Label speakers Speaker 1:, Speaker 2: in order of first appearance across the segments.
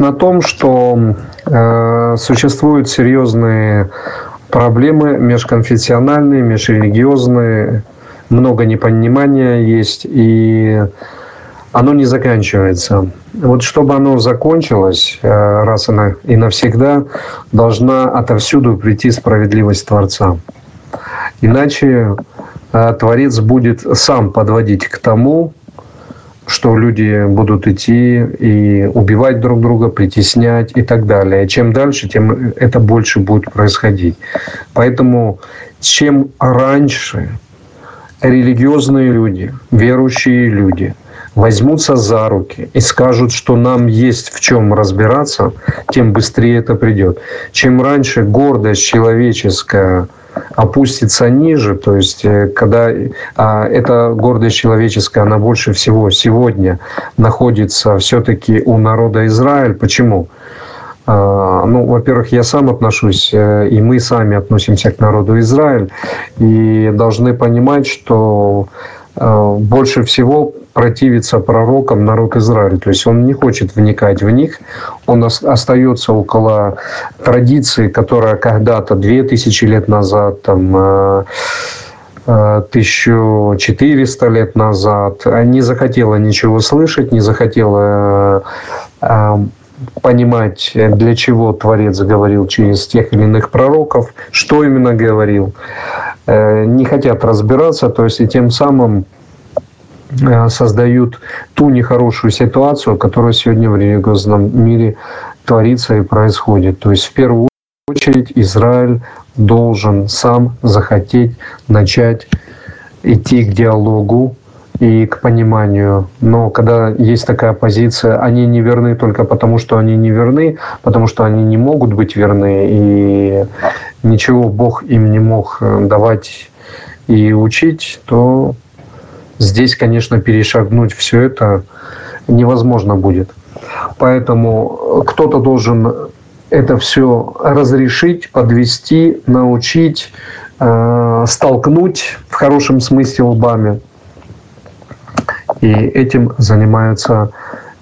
Speaker 1: на том, что э, существуют серьезные проблемы межконфессиональные, межрелигиозные, много непонимания есть, и оно не заканчивается. Вот чтобы оно закончилось э, раз и навсегда, должна отовсюду прийти справедливость Творца. Иначе э, Творец будет сам подводить к тому, что люди будут идти и убивать друг друга, притеснять и так далее. Чем дальше, тем это больше будет происходить. Поэтому чем раньше религиозные люди, верующие люди возьмутся за руки и скажут, что нам есть в чем разбираться, тем быстрее это придет. Чем раньше гордость человеческая – опустится ниже, то есть э, когда а, эта гордость человеческая, она больше всего сегодня находится все-таки у народа Израиль. Почему? А, ну, во-первых, я сам отношусь, э, и мы сами относимся к народу Израиль, и должны понимать, что больше всего противится пророкам народ Израиля. То есть он не хочет вникать в них, он остается около традиции, которая когда-то, две тысячи лет назад, там, 1400 э, э, лет назад, не захотела ничего слышать, не захотела э, понимать, для чего Творец говорил через тех или иных пророков, что именно говорил. Не хотят разбираться, то есть и тем самым Э, создают ту нехорошую ситуацию, которая сегодня в религиозном мире творится и происходит. То есть в первую очередь Израиль должен сам захотеть начать идти к диалогу и к пониманию. Но когда есть такая позиция, они не верны только потому, что они не верны, потому что они не могут быть верны, и ничего Бог им не мог давать и учить, то Здесь, конечно, перешагнуть все это невозможно будет. Поэтому кто-то должен это все разрешить, подвести, научить, э, столкнуть в хорошем смысле лбами. И этим занимается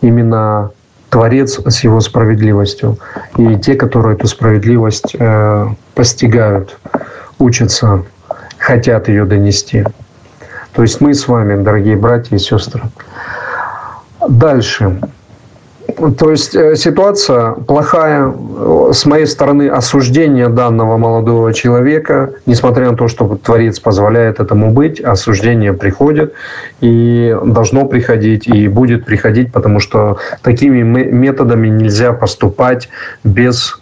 Speaker 1: именно Творец с его справедливостью. И те, которые эту справедливость э, постигают, учатся, хотят ее донести. То есть мы с вами, дорогие братья и сестры. Дальше. То есть э, ситуация плохая. С моей стороны осуждение данного молодого человека, несмотря на то, что Творец позволяет этому быть, осуждение приходит и должно приходить, и будет приходить, потому что такими методами нельзя поступать без Э,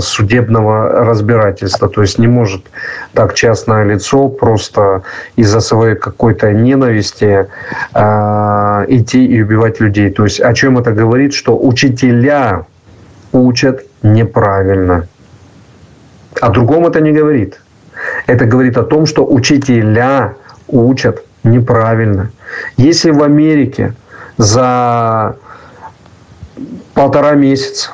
Speaker 1: судебного разбирательства. То есть не может так частное лицо просто из-за своей какой-то ненависти э, идти и убивать людей. То есть о чем это говорит? Что учителя учат неправильно. О другом это не говорит. Это говорит о том, что учителя учат неправильно. Если в Америке за полтора месяца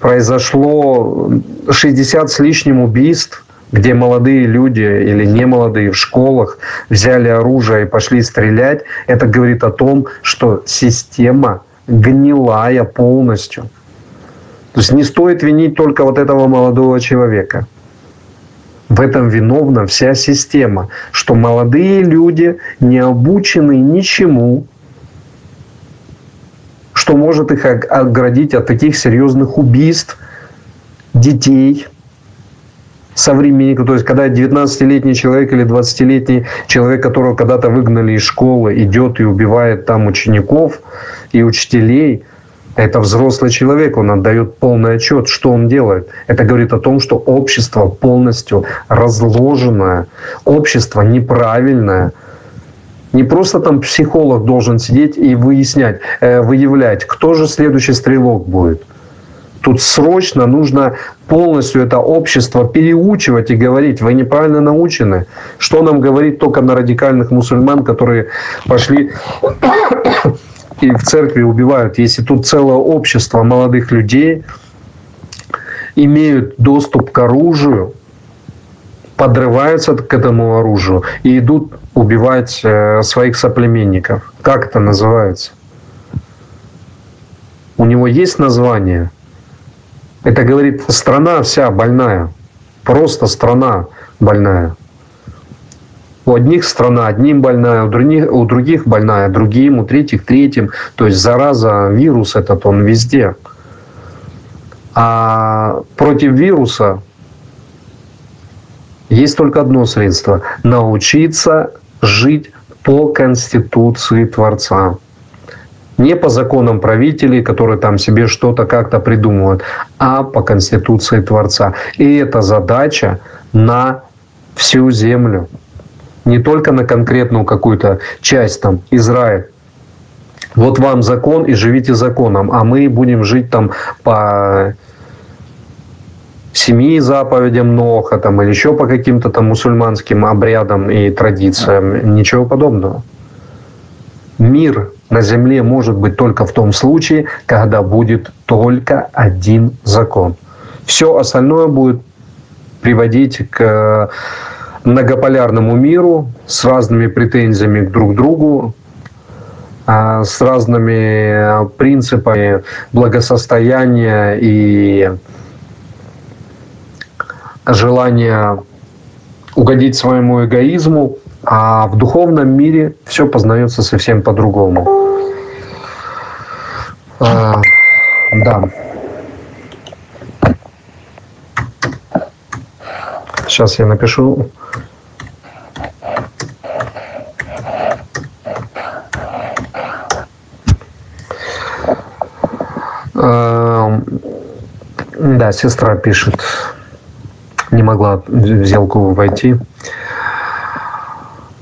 Speaker 1: произошло 60 с лишним убийств, где молодые люди или не молодые в школах взяли оружие и пошли стрелять, это говорит о том, что система гнилая полностью. То есть не стоит винить только вот этого молодого человека. В этом виновна вся система, что молодые люди не обучены ничему, что может их оградить от таких серьезных убийств детей, современников. То есть, когда 19-летний человек или 20-летний человек, которого когда-то выгнали из школы, идет и убивает там учеников и учителей, это взрослый человек, он отдает полный отчет, что он делает. Это говорит о том, что общество полностью разложенное, общество неправильное – не просто там психолог должен сидеть и выяснять, э, выявлять, кто же следующий стрелок будет. Тут срочно нужно полностью это общество переучивать и говорить, вы неправильно научены. Что нам говорит только на радикальных мусульман, которые пошли и в церкви убивают, если тут целое общество молодых людей имеют доступ к оружию, подрываются к этому оружию и идут убивать э, своих соплеменников. Как это называется? у него есть название. Это говорит, страна вся больная. Просто страна больная. У одних страна одним больная, у других, у других больная другим, у третьих третьим. То есть зараза, вирус этот, он везде. А против вируса есть только одно средство – научиться жить по Конституции Творца. Не по законам правителей, которые там себе что-то как-то придумывают, а по Конституции Творца. И это задача на всю землю. Не только на конкретную какую-то часть, там, Израиль. Вот вам закон и живите законом, а мы будем жить там по семи заповедям Ноха там, или еще по каким-то там мусульманским обрядам и традициям. Ничего подобного. Мир на земле может быть только в том случае, когда будет только один закон. Все остальное будет приводить к многополярному миру с разными претензиями друг к другу, а, с разными принципами благосостояния и желание угодить своему эгоизму, а в духовном мире все познается совсем по-другому. А, да. Сейчас я напишу. А, да, сестра пишет не могла в сделку войти.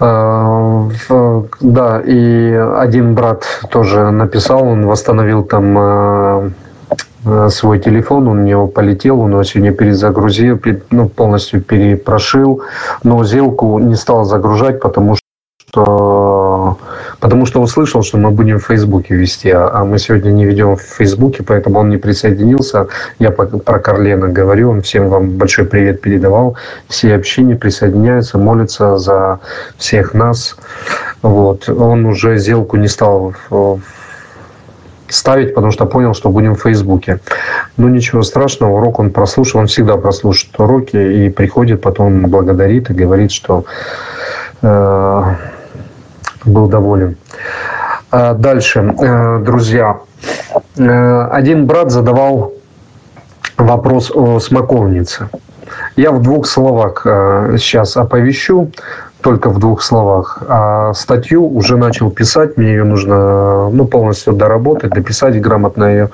Speaker 1: А, да, и один брат тоже написал, он восстановил там а, свой телефон, он у него полетел, он его сегодня перезагрузил, ну, полностью перепрошил, но сделку не стал загружать, потому что потому что услышал, что мы будем в Фейсбуке вести, а, а мы сегодня не ведем в Фейсбуке, поэтому он не присоединился. Я про Карлена говорю, он всем вам большой привет передавал. Все общины присоединяются, молятся за всех нас. Вот. Он уже сделку не стал ставить, потому что понял, что будем в Фейсбуке. Ну, ничего страшного, урок он прослушал, он всегда прослушает уроки и приходит, потом благодарит и говорит, что э, был доволен. А дальше, э, друзья. Э, один брат задавал вопрос о смоковнице. Я в двух словах э, сейчас оповещу, только в двух словах. А статью уже начал писать, мне ее нужно ну, полностью доработать, дописать, грамотно ее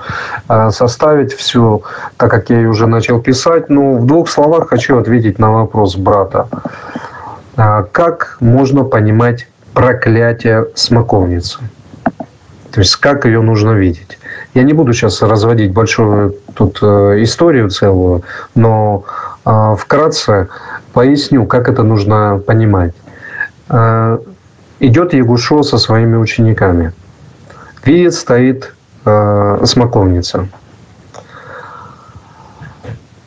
Speaker 1: составить всю, так как я ее уже начал писать. Но ну, в двух словах хочу ответить на вопрос брата. А как можно понимать проклятие смоковницы. То есть как ее нужно видеть. Я не буду сейчас разводить большую тут э, историю целую, но э, вкратце поясню, как это нужно понимать. Э, идет Ягушо со своими учениками. Видит, стоит смоковница.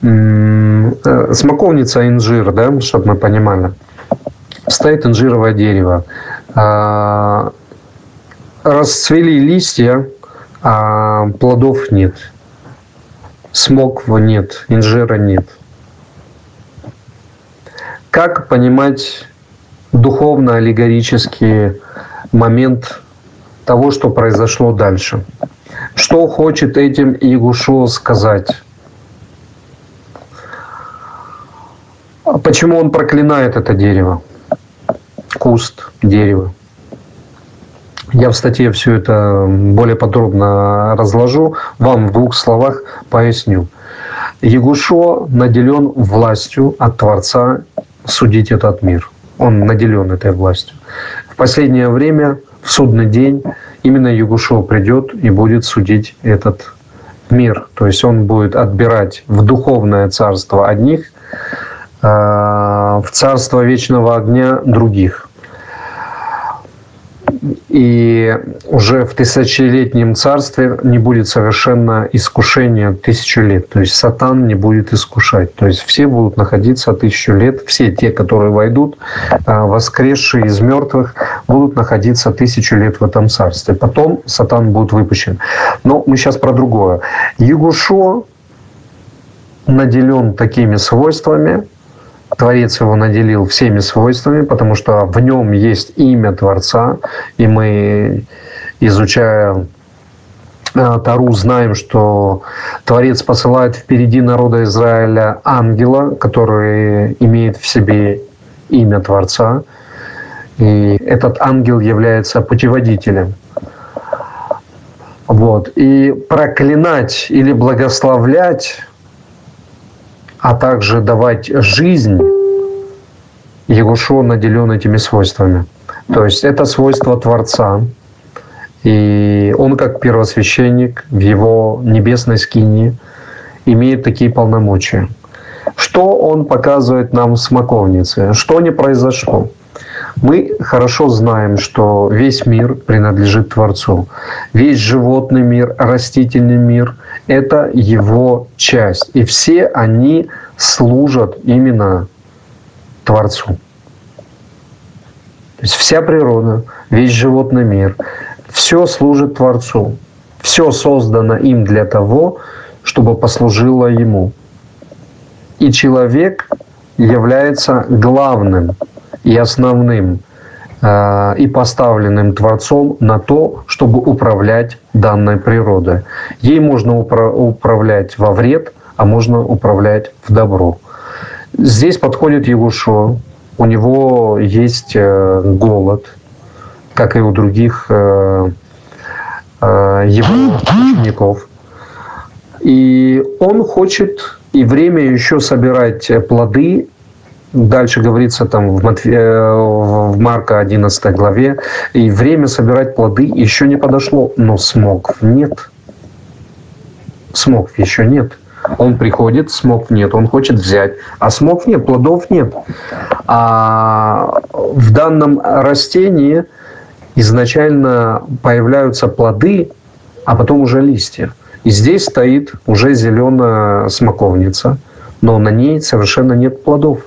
Speaker 1: Смоковница инжир, да, чтобы мы понимали. Стоит инжировое дерево. А, расцвели листья, а плодов нет. Смоква нет, инжира нет. Как понимать духовно-аллегорический момент того, что произошло дальше? Что хочет этим Игушо сказать? Почему он проклинает это дерево? Куст, дерево. Я в статье все это более подробно разложу, вам в двух словах поясню. Ягушо наделен властью от Творца судить этот мир. Он наделен этой властью. В последнее время, в судный день, именно Ягушо придет и будет судить этот мир. То есть он будет отбирать в духовное царство одних, а, в царство вечного огня других. И уже в тысячелетнем царстве не будет совершенно искушения тысячу лет. То есть сатан не будет искушать. То есть все будут находиться тысячу лет. Все те, которые войдут, а, воскресшие из мертвых, будут находиться тысячу лет в этом царстве. Потом сатан будет выпущен. Но мы сейчас про другое. Ягушо наделен такими свойствами, Творец его наделил всеми свойствами, потому что в нем есть имя Творца, и мы, изучая э, Тару, знаем, что Творец посылает впереди народа Израиля ангела, который имеет в себе имя Творца, и этот ангел является путеводителем. Вот. И проклинать или благословлять а также давать жизнь, Егушо наделен этими свойствами. То есть это свойство Творца, и он как первосвященник в его небесной скине имеет такие полномочия. Что он показывает нам в смоковнице? Что не произошло? Мы хорошо знаем, что весь мир принадлежит Творцу. Весь животный мир, растительный мир – это его часть. И все они служат именно Творцу. То есть вся природа, весь животный мир, все служит Творцу. Все создано им для того, чтобы послужило ему. И человек является главным и основным и поставленным Творцом на то, чтобы управлять данной природой. Ей можно управлять во вред, а можно управлять в добро. Здесь подходит Егушо, у него есть э, голод, как и у других э, его учеников. И он хочет и время еще собирать плоды Дальше говорится там в, Матфе... Э, в Марка 11 главе, и время собирать плоды еще не подошло, но смог нет. Смог еще нет. Он приходит, смог нет, он хочет взять, а смог нет, плодов нет. А в данном растении изначально появляются плоды, а потом уже листья. И здесь стоит уже зеленая смоковница, но на ней совершенно нет плодов.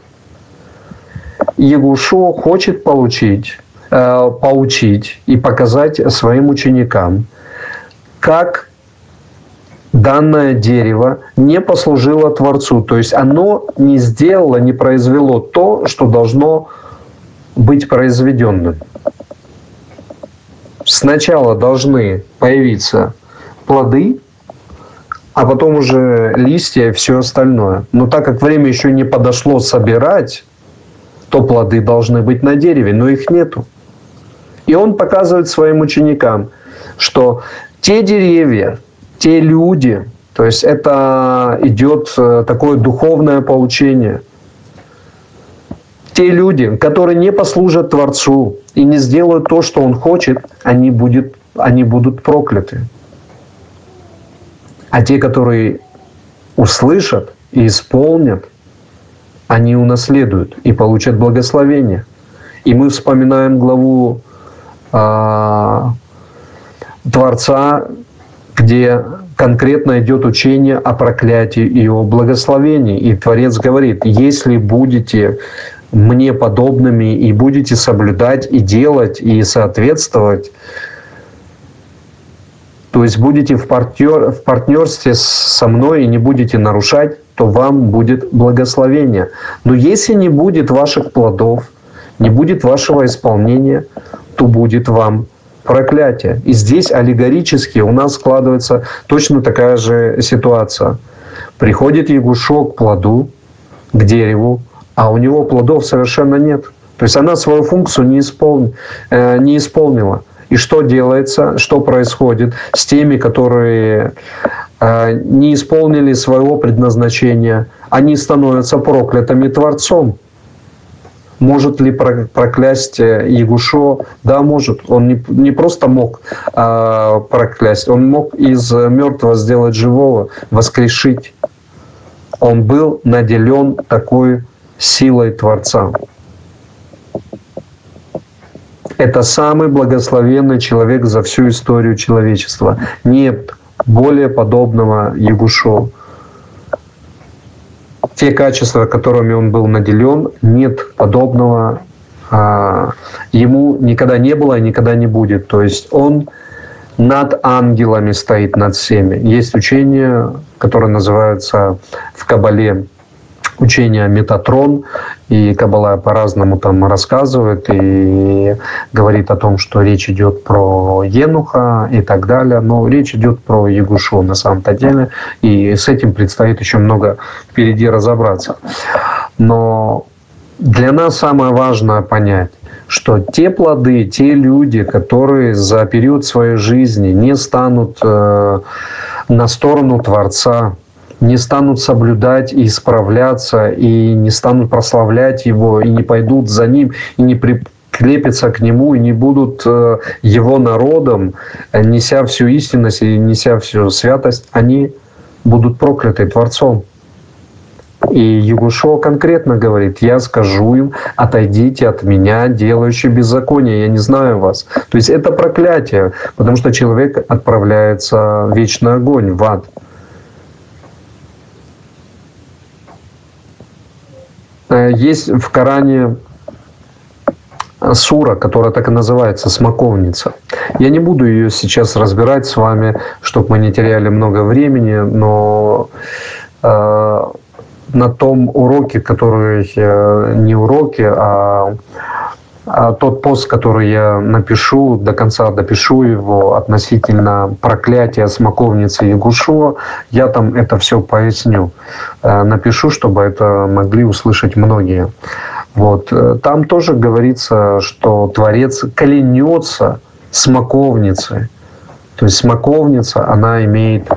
Speaker 1: Егушо хочет получить, э, поучить и показать своим ученикам, как данное дерево не послужило Творцу, то есть оно не сделало, не произвело то, что должно быть произведенным. Сначала должны появиться плоды, а потом уже листья и все остальное. Но так как время еще не подошло собирать, то плоды должны быть на дереве, но их нету. И он показывает своим ученикам, что те деревья, те люди, то есть это идет э, такое духовное поучение. Те люди, которые не послужат Творцу и не сделают то, что Он хочет, они, будет, они будут прокляты. А те, которые услышат и исполнят, они унаследуют и получат благословение. И мы вспоминаем главу э, Творца, где конкретно идет учение о проклятии и о благословении. И Творец говорит, если будете мне подобными и будете соблюдать и делать и соответствовать, то есть будете в, партнер, в партнерстве со мной и не будете нарушать, то вам будет благословение. Но если не будет ваших плодов, не будет вашего исполнения, то будет вам проклятие. И здесь аллегорически у нас складывается точно такая же ситуация. Приходит Ягушо к плоду, к дереву, а у него плодов совершенно нет. То есть она свою функцию не, исполни, э, не исполнила. И что делается, что происходит с теми, которые э, не исполнили своего предназначения, они становятся проклятыми Творцом. Может ли проклясть э, Ягушо? Да, может. Он не, не просто мог э, проклясть, он мог из мертвого сделать живого, воскрешить. Он был наделен такой силой Творца. Это самый благословенный человек за всю историю человечества. Нет более подобного Ягушу. Те качества, которыми он был наделен, нет подобного а, ему никогда не было и никогда не будет. То есть он над ангелами стоит, над всеми. Есть учение, которое называется в Кабале учение Метатрон, и Кабала по-разному там рассказывает и говорит о том, что речь идет про Енуха и так далее, но речь идет про Ягушу на самом-то деле, и с этим предстоит еще много впереди разобраться. Но для нас самое важное понять, что те плоды, те люди, которые за период своей жизни не станут э, на сторону Творца, не станут соблюдать и исправляться, и не станут прославлять Его, и не пойдут за Ним, и не прикрепятся к Нему, и не будут э, Его народом, неся всю истинность и неся всю святость, они будут прокляты Творцом. И Ягушо конкретно говорит, я скажу им, отойдите от меня, делающие беззаконие, я не знаю вас. То есть это проклятие, потому что человек отправляется в вечный огонь, в ад. Есть в Коране сура, которая так и называется, смоковница. Я не буду ее сейчас разбирать с вами, чтобы мы не теряли много времени, но э, на том уроке, который э, не уроки, а тот пост, который я напишу, до конца допишу его относительно проклятия смоковницы Ягушева, я там это все поясню. Э, напишу, чтобы это могли услышать многие. Вот. Э, там тоже говорится, что Творец клянется смоковницей. То есть смоковница, она имеет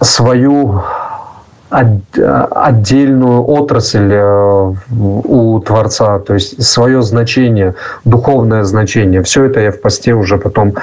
Speaker 1: свою отдельную отрасль э, у Творца, то есть свое значение, духовное значение. Все это я в посте уже потом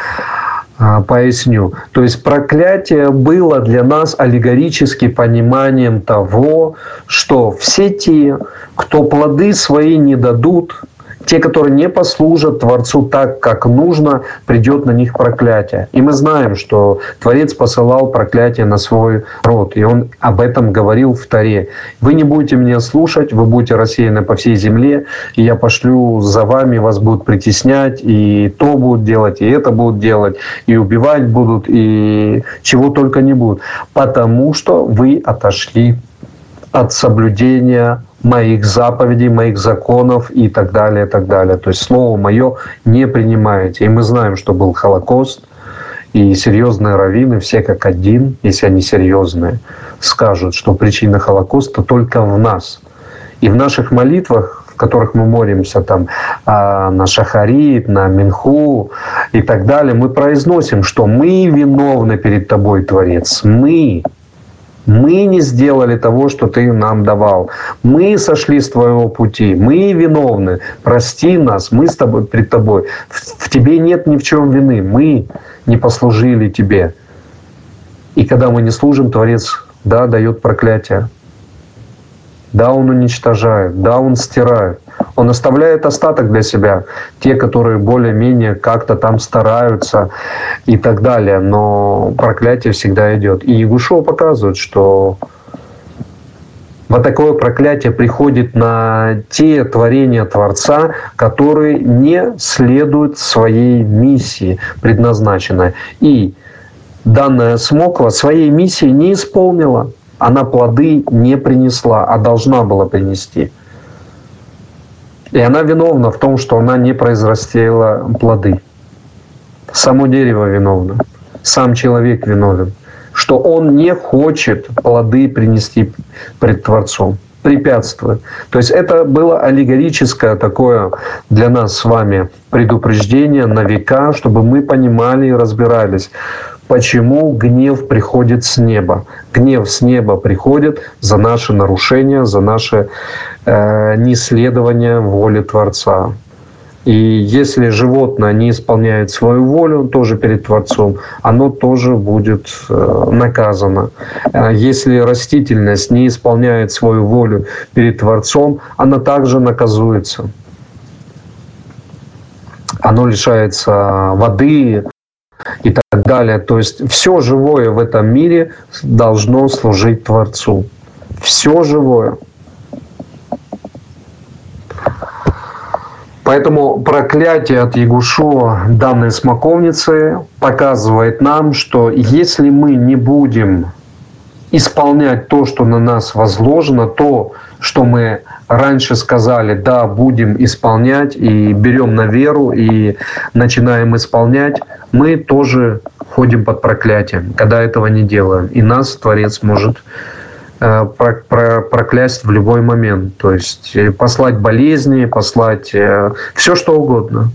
Speaker 1: э, поясню. То есть проклятие было для нас аллегорически пониманием того, что все те, кто плоды свои не дадут, те, которые не послужат Творцу так, как нужно, придет на них проклятие. И мы знаем, что Творец посылал проклятие на свой род, и он об этом говорил в Таре. Вы не будете меня слушать, вы будете рассеяны по всей земле, и я пошлю за вами, вас будут притеснять, и то будут делать, и это будут делать, и убивать будут, и чего только не будут, потому что вы отошли от соблюдения моих заповедей, моих законов и так далее, и так далее. То есть слово мое не принимаете. И мы знаем, что был Холокост, и серьезные раввины, все как один, если они серьезные, скажут, что причина Холокоста только в нас. И в наших молитвах, в которых мы молимся там а, на Шахарит, на Минху и так далее, мы произносим, что мы виновны перед Тобой, Творец. Мы, мы не сделали того, что ты нам давал. Мы сошли с твоего пути. Мы виновны. Прости нас. Мы с тобой, пред тобой. В, в тебе нет ни в чем вины. Мы не послужили тебе. И когда мы не служим, Творец, да, дает проклятие. Да, он уничтожает. Да, он стирает. Он оставляет остаток для себя, те, которые более-менее как-то там стараются и так далее. Но проклятие всегда идет. И Ягушева показывает, что вот такое проклятие приходит на те творения Творца, которые не следуют своей миссии предназначенной. И данная смоква своей миссии не исполнила. Она плоды не принесла, а должна была принести. И она виновна в том, что она не произрастила плоды. Само дерево виновно, сам человек виновен, что он не хочет плоды принести пред Творцом, препятствует. То есть это было аллегорическое такое для нас с вами предупреждение на века, чтобы мы понимали и разбирались, почему гнев приходит с неба. Гнев с неба приходит за наши нарушения, за наши э, неследование воле Творца. И если животное не исполняет свою волю тоже перед Творцом, оно тоже будет э, наказано. А если растительность не исполняет свою волю перед Творцом, она также наказуется. Оно лишается воды, и так далее. То есть все живое в этом мире должно служить Творцу. Все живое. Поэтому проклятие от Ягушо данной смоковницы показывает нам, что если мы не будем исполнять то, что на нас возложено, то, что мы раньше сказали, да, будем исполнять, и берем на веру, и начинаем исполнять, мы тоже ходим под проклятием, когда этого не делаем. И нас Творец может проклясть в любой момент. То есть э, послать болезни, послать э, все что угодно.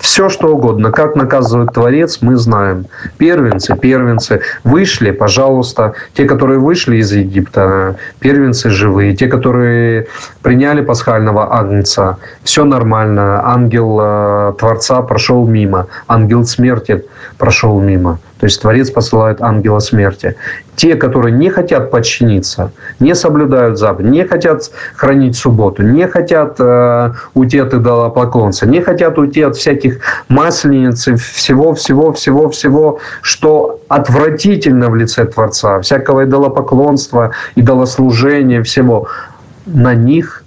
Speaker 1: Все что угодно. Как наказывает Творец, мы знаем. Первенцы, первенцы. Вышли, пожалуйста. Те, которые вышли из Египта, первенцы живые. Те, которые приняли пасхального агнца, все нормально. Ангел Творца прошел мимо. Ангел смерти прошел мимо. То есть Творец посылает ангела смерти. Те, которые не хотят подчиниться, не соблюдают заповедь, не хотят хранить субботу, не хотят э, уйти от идолопоклонца, не хотят уйти от всяких маслениц, всего, всего, всего, всего, что отвратительно в лице Творца, всякого идолопоклонства, идолослужения, всего, на них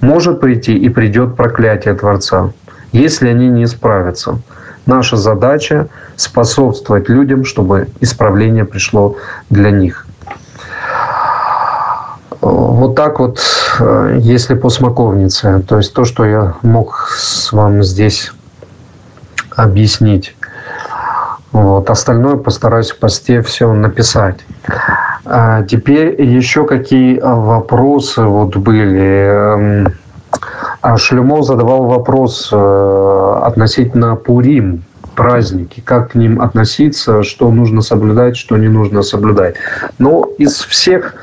Speaker 1: может прийти и придет проклятие Творца, если они не исправятся. Наша задача способствовать людям, чтобы исправление пришло для них. Вот так вот, э, если по смоковнице, то есть то, что я мог с вам здесь объяснить. Вот. Остальное постараюсь в посте все написать. А теперь еще какие вопросы вот были. А Шлюмов задавал вопрос э, относительно Пурим, праздники, как к ним относиться, что нужно соблюдать, что не нужно соблюдать. Но из всех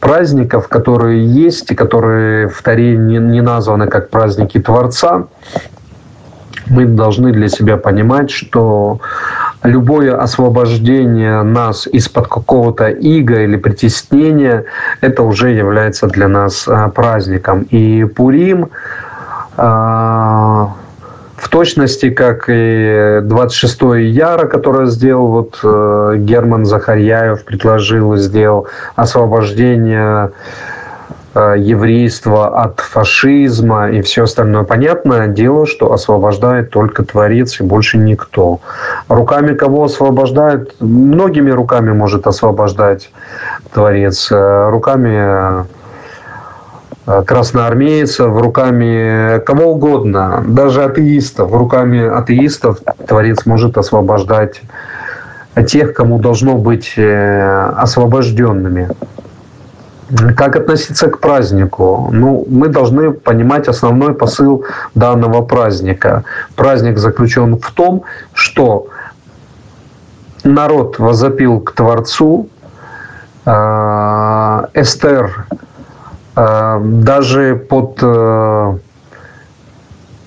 Speaker 1: праздников, которые есть и которые в Таре не, названы как праздники Творца, мы должны для себя понимать, что любое освобождение нас из-под какого-то ига или притеснения, это уже является для нас э, праздником. И Пурим а, в точности, как и 26 Яра, которое сделал вот э, Герман Захарьяев, предложил и сделал освобождение э, еврейства от фашизма и все остальное. Понятное дело, что освобождает только Творец и больше никто. Руками кого освобождает? Многими руками может освобождать Творец. Э, руками красноармейцев, руками кого угодно, даже атеистов, руками атеистов Творец может освобождать тех, кому должно быть э, освобожденными. Как относиться к празднику? Ну, мы должны понимать основной посыл данного праздника. Праздник заключен в том, что народ возопил к Творцу, э, Эстер Э, даже под э,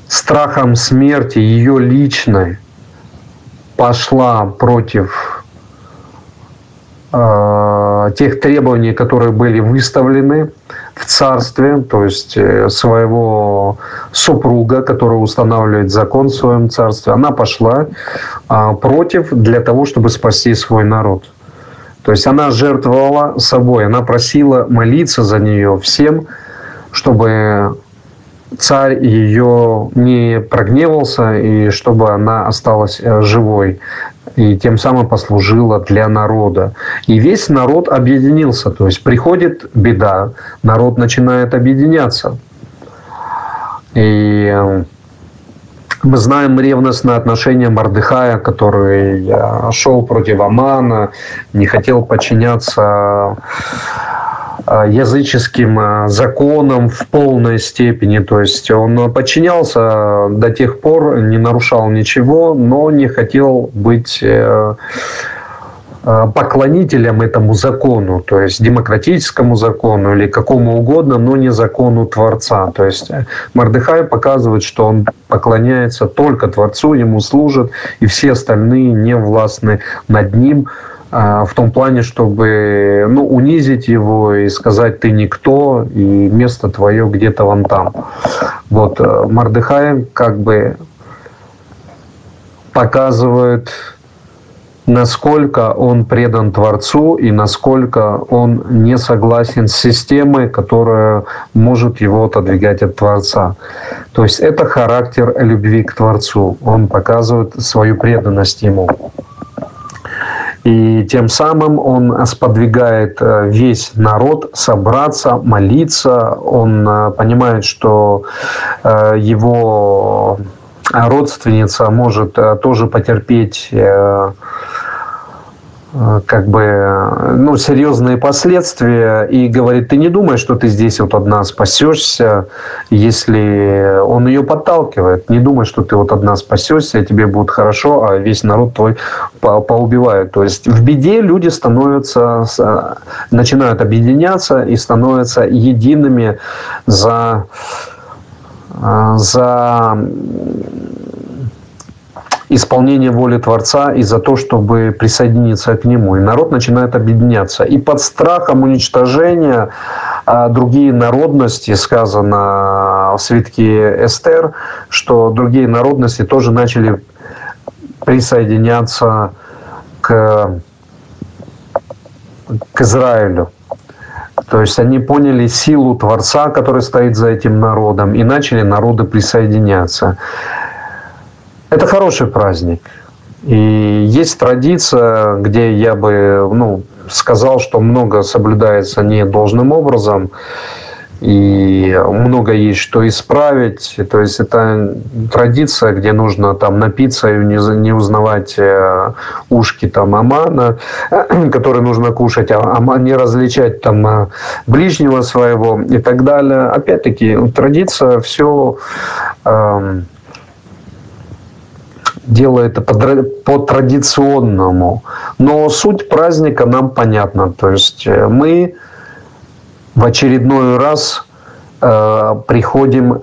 Speaker 1: страхом смерти ее личной пошла против э, тех требований, которые были выставлены в царстве, то есть своего супруга, который устанавливает закон в своем царстве, она пошла против для того, чтобы спасти свой народ. То есть она жертвовала собой, она просила молиться за нее всем, чтобы царь ее не прогневался и чтобы она осталась э, живой и тем самым послужила для народа. И весь народ объединился. То есть приходит беда, народ начинает объединяться. И э, мы знаем ревностное отношение Мардыхая, который шел против Амана, не хотел подчиняться э, языческим э, законам в полной степени. То есть он подчинялся до тех пор, не нарушал ничего, но не хотел быть э, Э, поклонителям этому закону, то есть демократическому закону или какому угодно, но не закону Творца. То есть э, Мардыхай показывает, что он поклоняется только Творцу, ему служит, и все остальные не властны над ним э, в том плане, чтобы ну, унизить его и сказать «ты никто», и место твое где-то вон там. Вот Мардыхай как бы показывает насколько он предан Творцу и насколько он не согласен с системой, которая может его отодвигать от Творца. То есть это характер любви к Творцу. Он показывает свою преданность ему. И тем самым он сподвигает э, весь народ собраться, молиться. Он э, понимает, что э, его родственница может тоже потерпеть как бы, ну, серьезные последствия и говорит, ты не думай, что ты здесь вот одна спасешься, если он ее подталкивает, не думай, что ты вот одна спасешься, тебе будет хорошо, а весь народ твой по поубивают. То есть в беде люди становятся, начинают объединяться и становятся едиными за, э, за исполнение воли Творца и за то, чтобы присоединиться к Нему. И народ начинает объединяться. И под страхом уничтожения а другие народности, сказано в свитке Эстер, что другие народности тоже начали присоединяться к, к Израилю. То есть они поняли силу Творца, который стоит за этим народом, и начали народы присоединяться. Это хороший праздник. И есть традиция, где я бы ну, сказал, что много соблюдается не должным образом, и много есть что исправить. То есть это традиция, где нужно там напиться и не, узнавать э, ушки там амана, которые нужно кушать, а не различать там э, ближнего своего и так далее. Опять-таки традиция все делает это по, традиционному. Но суть праздника нам понятна. То есть э, мы в очередной раз э, приходим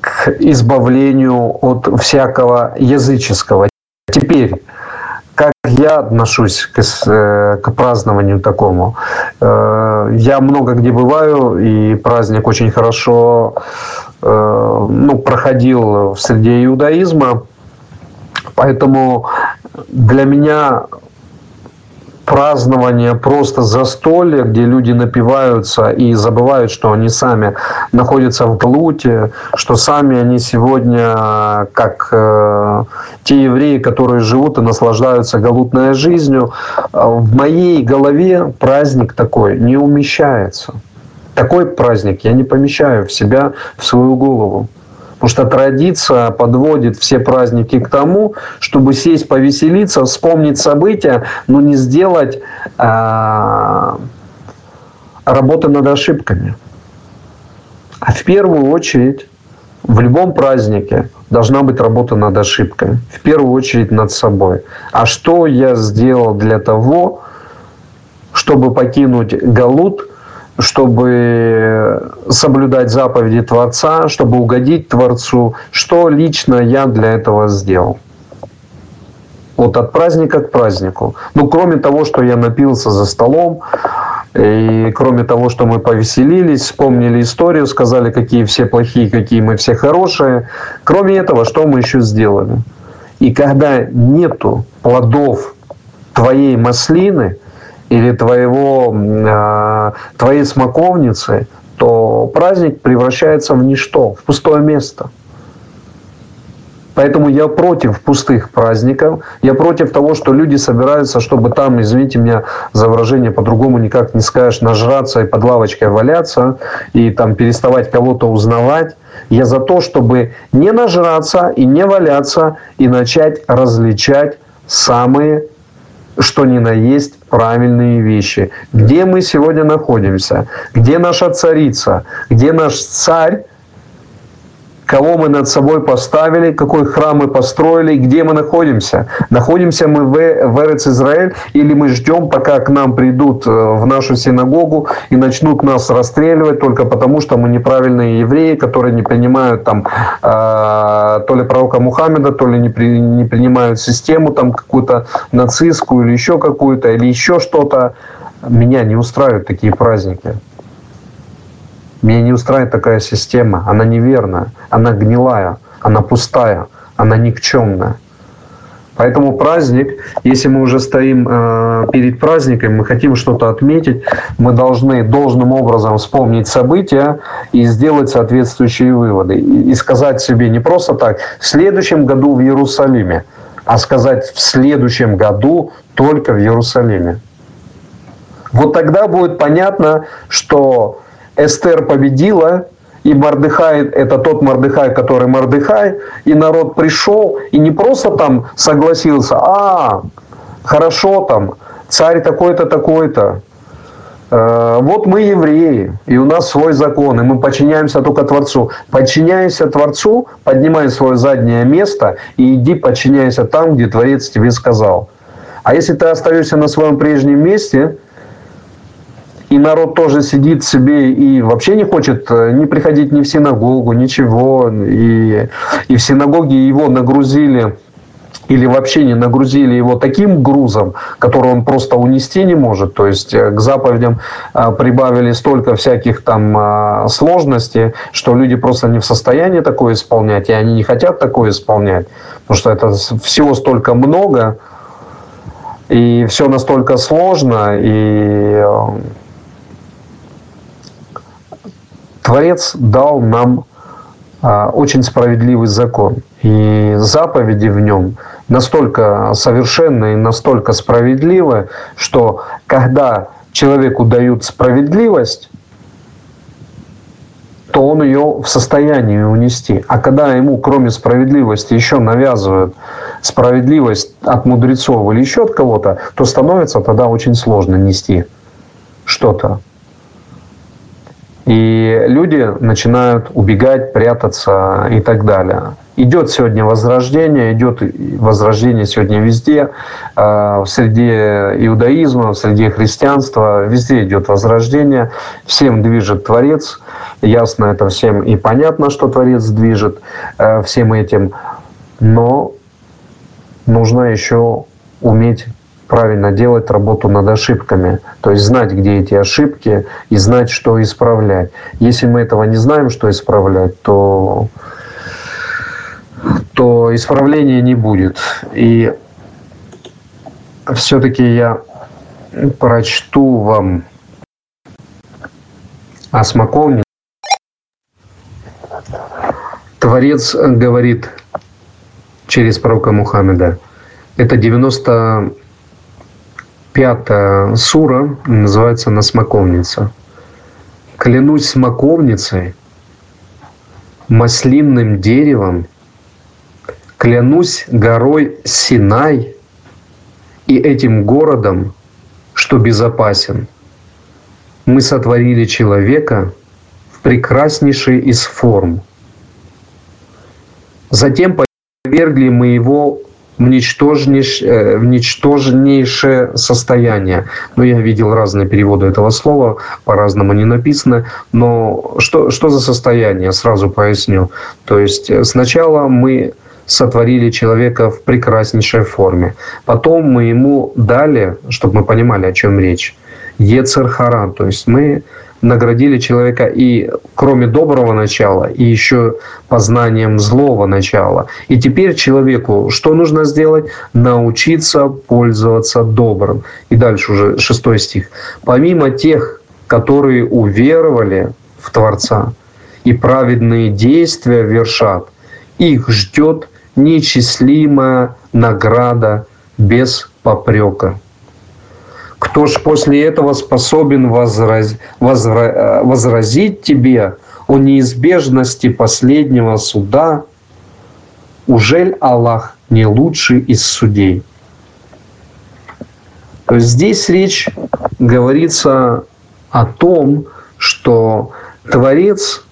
Speaker 1: к избавлению от всякого языческого. Теперь, как я отношусь к, э, к празднованию такому? Э, я много где бываю, и праздник очень хорошо ну, проходил в среде иудаизма. Поэтому для меня празднование просто застолье, где люди напиваются и забывают, что они сами находятся в глуте, что сами они сегодня, как э, те евреи, которые живут и наслаждаются галутной жизнью, э, в моей голове праздник такой не умещается такой праздник я не помещаю в себя, в свою голову. Потому что традиция подводит все праздники к тому, чтобы сесть, повеселиться, вспомнить события, но не сделать а, работы над ошибками. А в первую очередь в любом празднике должна быть работа над ошибками. В первую очередь над собой. А что я сделал для того, чтобы покинуть Галут – чтобы соблюдать заповеди Творца, чтобы угодить Творцу, что лично я для этого сделал. Вот от праздника к празднику. Ну, кроме того, что я напился за столом, и кроме того, что мы повеселились, вспомнили историю, сказали, какие все плохие, какие мы все хорошие. Кроме этого, что мы еще сделали? И когда нету плодов твоей маслины – или твоего, э, твоей смоковницы, то праздник превращается в ничто, в пустое место. Поэтому я против пустых праздников, я против того, что люди собираются, чтобы там, извините меня за выражение, по-другому никак не скажешь, нажраться и под лавочкой валяться, и там переставать кого-то узнавать. Я за то, чтобы не нажраться и не валяться, и начать различать самые что ни на есть правильные вещи. Где мы сегодня находимся? Где наша царица? Где наш царь, кого мы над собой поставили, какой храм мы построили, где мы находимся. Находимся мы в, в Эрец Израиль или мы ждем, пока к нам придут э, в нашу синагогу и начнут нас расстреливать только потому, что мы неправильные евреи, которые не принимают там э, то ли пророка Мухаммеда, то ли не, при, не принимают систему там какую-то нацистскую или еще какую-то, или еще что-то. Меня не устраивают такие праздники. Меня не устраивает такая система. Она неверная, она гнилая, она пустая, она никчемная. Поэтому праздник, если мы уже стоим э, перед праздником, мы хотим что-то отметить, мы должны должным образом вспомнить события и сделать соответствующие выводы. И, и сказать себе не просто так, в следующем году в Иерусалиме, а сказать в следующем году только в Иерусалиме. Вот тогда будет понятно, что Эстер победила, и Мордыхай – это тот Мордыхай, который Мордыхай, и народ пришел и не просто там согласился, а, хорошо там, царь такой-то, такой-то, э, вот мы евреи, и у нас свой закон, и мы подчиняемся только Творцу. Подчиняйся Творцу, поднимай свое заднее место и иди подчиняйся там, где Творец тебе сказал. А если ты остаешься на своем прежнем месте – и народ тоже сидит себе и вообще не хочет э, не приходить ни в синагогу, ничего. И, и в синагоге его нагрузили или вообще не нагрузили его таким грузом, который он просто унести не может. То есть э, к заповедям э, прибавили столько всяких там сложностей, что люди просто не в состоянии такое исполнять, и они не хотят такое исполнять, потому что это всего столько много, и все настолько сложно, и Творец дал нам а, очень справедливый закон. И заповеди в нем настолько совершенные, настолько справедливые, что когда человеку дают справедливость, то он ее в состоянии унести. А когда ему, кроме справедливости, еще навязывают справедливость от мудрецов или еще от кого-то, то становится тогда очень сложно нести что-то. И люди начинают убегать, прятаться и так далее. Идет сегодня возрождение, идет возрождение сегодня везде, а, в среде иудаизма, в среде христианства, везде идет возрождение, всем движет Творец, ясно это всем и понятно, что Творец движет э, всем этим, но нужно еще уметь правильно делать работу над ошибками. То есть знать, где эти ошибки и знать, что исправлять. Если мы этого не знаем, что исправлять, то, то исправления не будет. И все-таки я прочту вам о смоковнице. Творец говорит через пророка Мухаммеда. Это 90 пятая сура называется «На смоковница». «Клянусь смоковницей, маслинным деревом, клянусь горой Синай и этим городом, что безопасен. Мы сотворили человека в прекраснейшей из форм. Затем повергли мы его в, ничтожнейшее, э, в ничтожнейшее состояние. Ну, я видел разные переводы этого слова, по-разному не написано. Но что, что за состояние, сразу поясню. То есть э, сначала мы сотворили человека в прекраснейшей форме. Потом мы ему дали, чтобы мы понимали, о чем речь, Ецерхара, то есть мы наградили человека и кроме доброго начала, и еще познанием злого начала. И теперь человеку что нужно сделать? Научиться пользоваться добрым. И дальше уже шестой стих. Помимо тех, которые уверовали в Творца и праведные действия вершат, их ждет неисчислимая награда без попрека. Кто ж после этого способен возраз... возра... Э, возразить тебе о неизбежности последнего суда? Ужель Аллах не лучший из судей? То есть здесь речь говорится о том, что Творец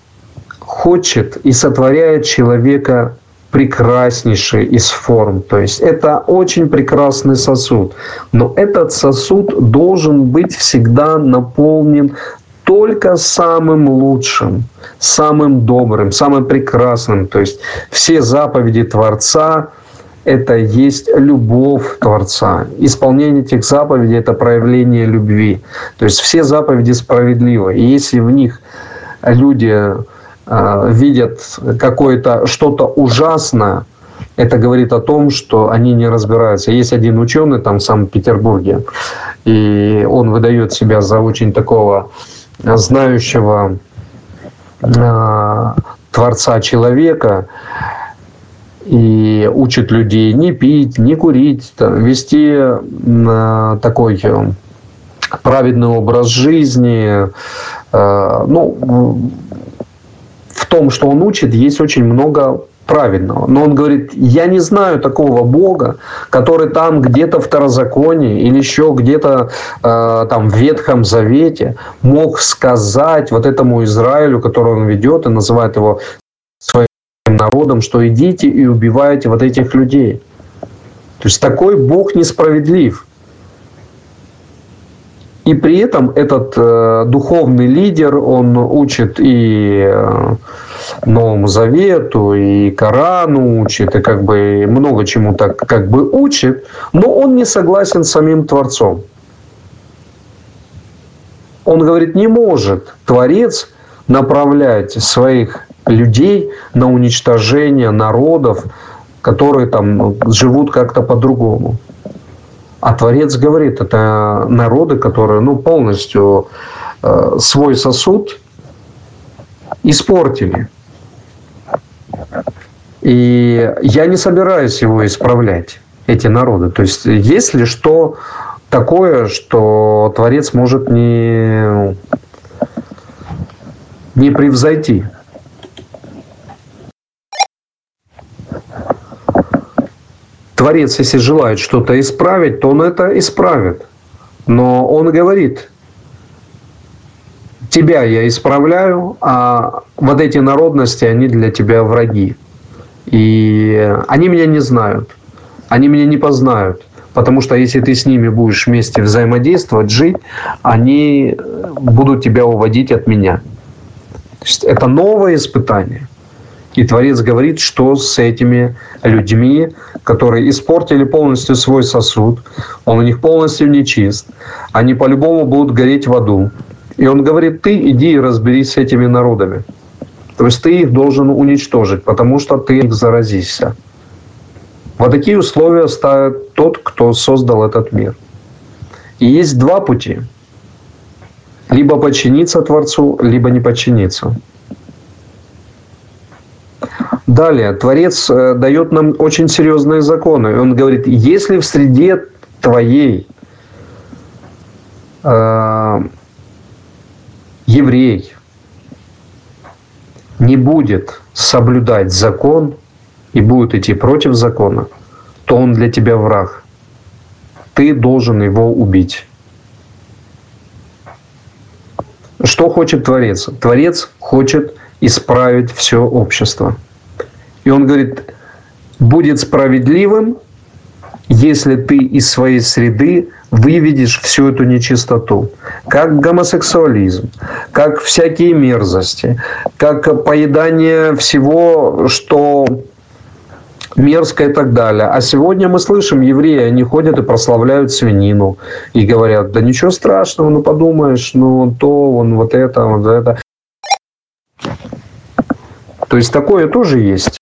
Speaker 1: хочет и сотворяет человека прекраснейший из форм. То есть это очень прекрасный сосуд. Но этот сосуд должен быть всегда наполнен только самым лучшим, самым добрым, самым прекрасным. То есть все заповеди Творца – это есть любовь Творца. Исполнение этих заповедей – это проявление любви. То есть все заповеди справедливы. И если в них люди э, видят какое-то что-то ужасное, это говорит о том, что они не разбираются. Есть один ученый там в Санкт-Петербурге, и он выдает себя за очень такого знающего э, Творца человека и учит людей не пить, не курить, там, вести э, такой праведный образ жизни. Ну, в том, что он учит, есть очень много правильного. Но он говорит, я не знаю такого Бога, который там где-то в Второзаконии или еще где-то э, там в Ветхом Завете мог сказать вот этому Израилю, который он ведет и называет его своим народом, что идите и убивайте вот этих людей. То есть такой Бог несправедлив. И при этом этот э, духовный лидер, он учит и э, Новому Завету, и Корану учит, и как бы много чему так как бы учит, но он не согласен с самим Творцом. Он говорит, не может Творец направлять своих людей на уничтожение народов, которые там живут как-то по-другому. А Творец говорит, это народы, которые ну, полностью э, свой сосуд испортили. И я не собираюсь его исправлять, эти народы. То есть есть ли что такое, что Творец может не, не превзойти? Творец, если желает что-то исправить, то он это исправит. Но он говорит, тебя я исправляю, а вот эти народности, они для тебя враги. И они меня не знают, они меня не познают. Потому что если ты с ними будешь вместе взаимодействовать, жить, они будут тебя уводить от меня. То есть это новое испытание – и Творец говорит, что с этими людьми, которые испортили полностью свой сосуд, он у них полностью нечист, они по-любому будут гореть в аду. И он говорит, ты иди и разберись с этими народами. То есть ты их должен уничтожить, потому что ты их заразишься. Вот такие условия ставит тот, кто создал этот мир. И есть два пути. Либо подчиниться Творцу, либо не подчиниться. Далее, Творец э, дает нам очень серьезные законы. Он говорит, если в среде твоей э, еврей не будет соблюдать закон и будет идти против закона, то он для тебя враг. Ты должен его убить. Что хочет Творец? Творец хочет исправить все общество. И он говорит, будет справедливым, если ты из своей среды выведешь всю эту нечистоту, как гомосексуализм, как всякие мерзости, как поедание всего, что мерзко и так далее. А сегодня мы слышим, евреи, они ходят и прославляют свинину и говорят, да ничего страшного, ну подумаешь, ну то, вон вот это, вот это. То есть такое тоже есть.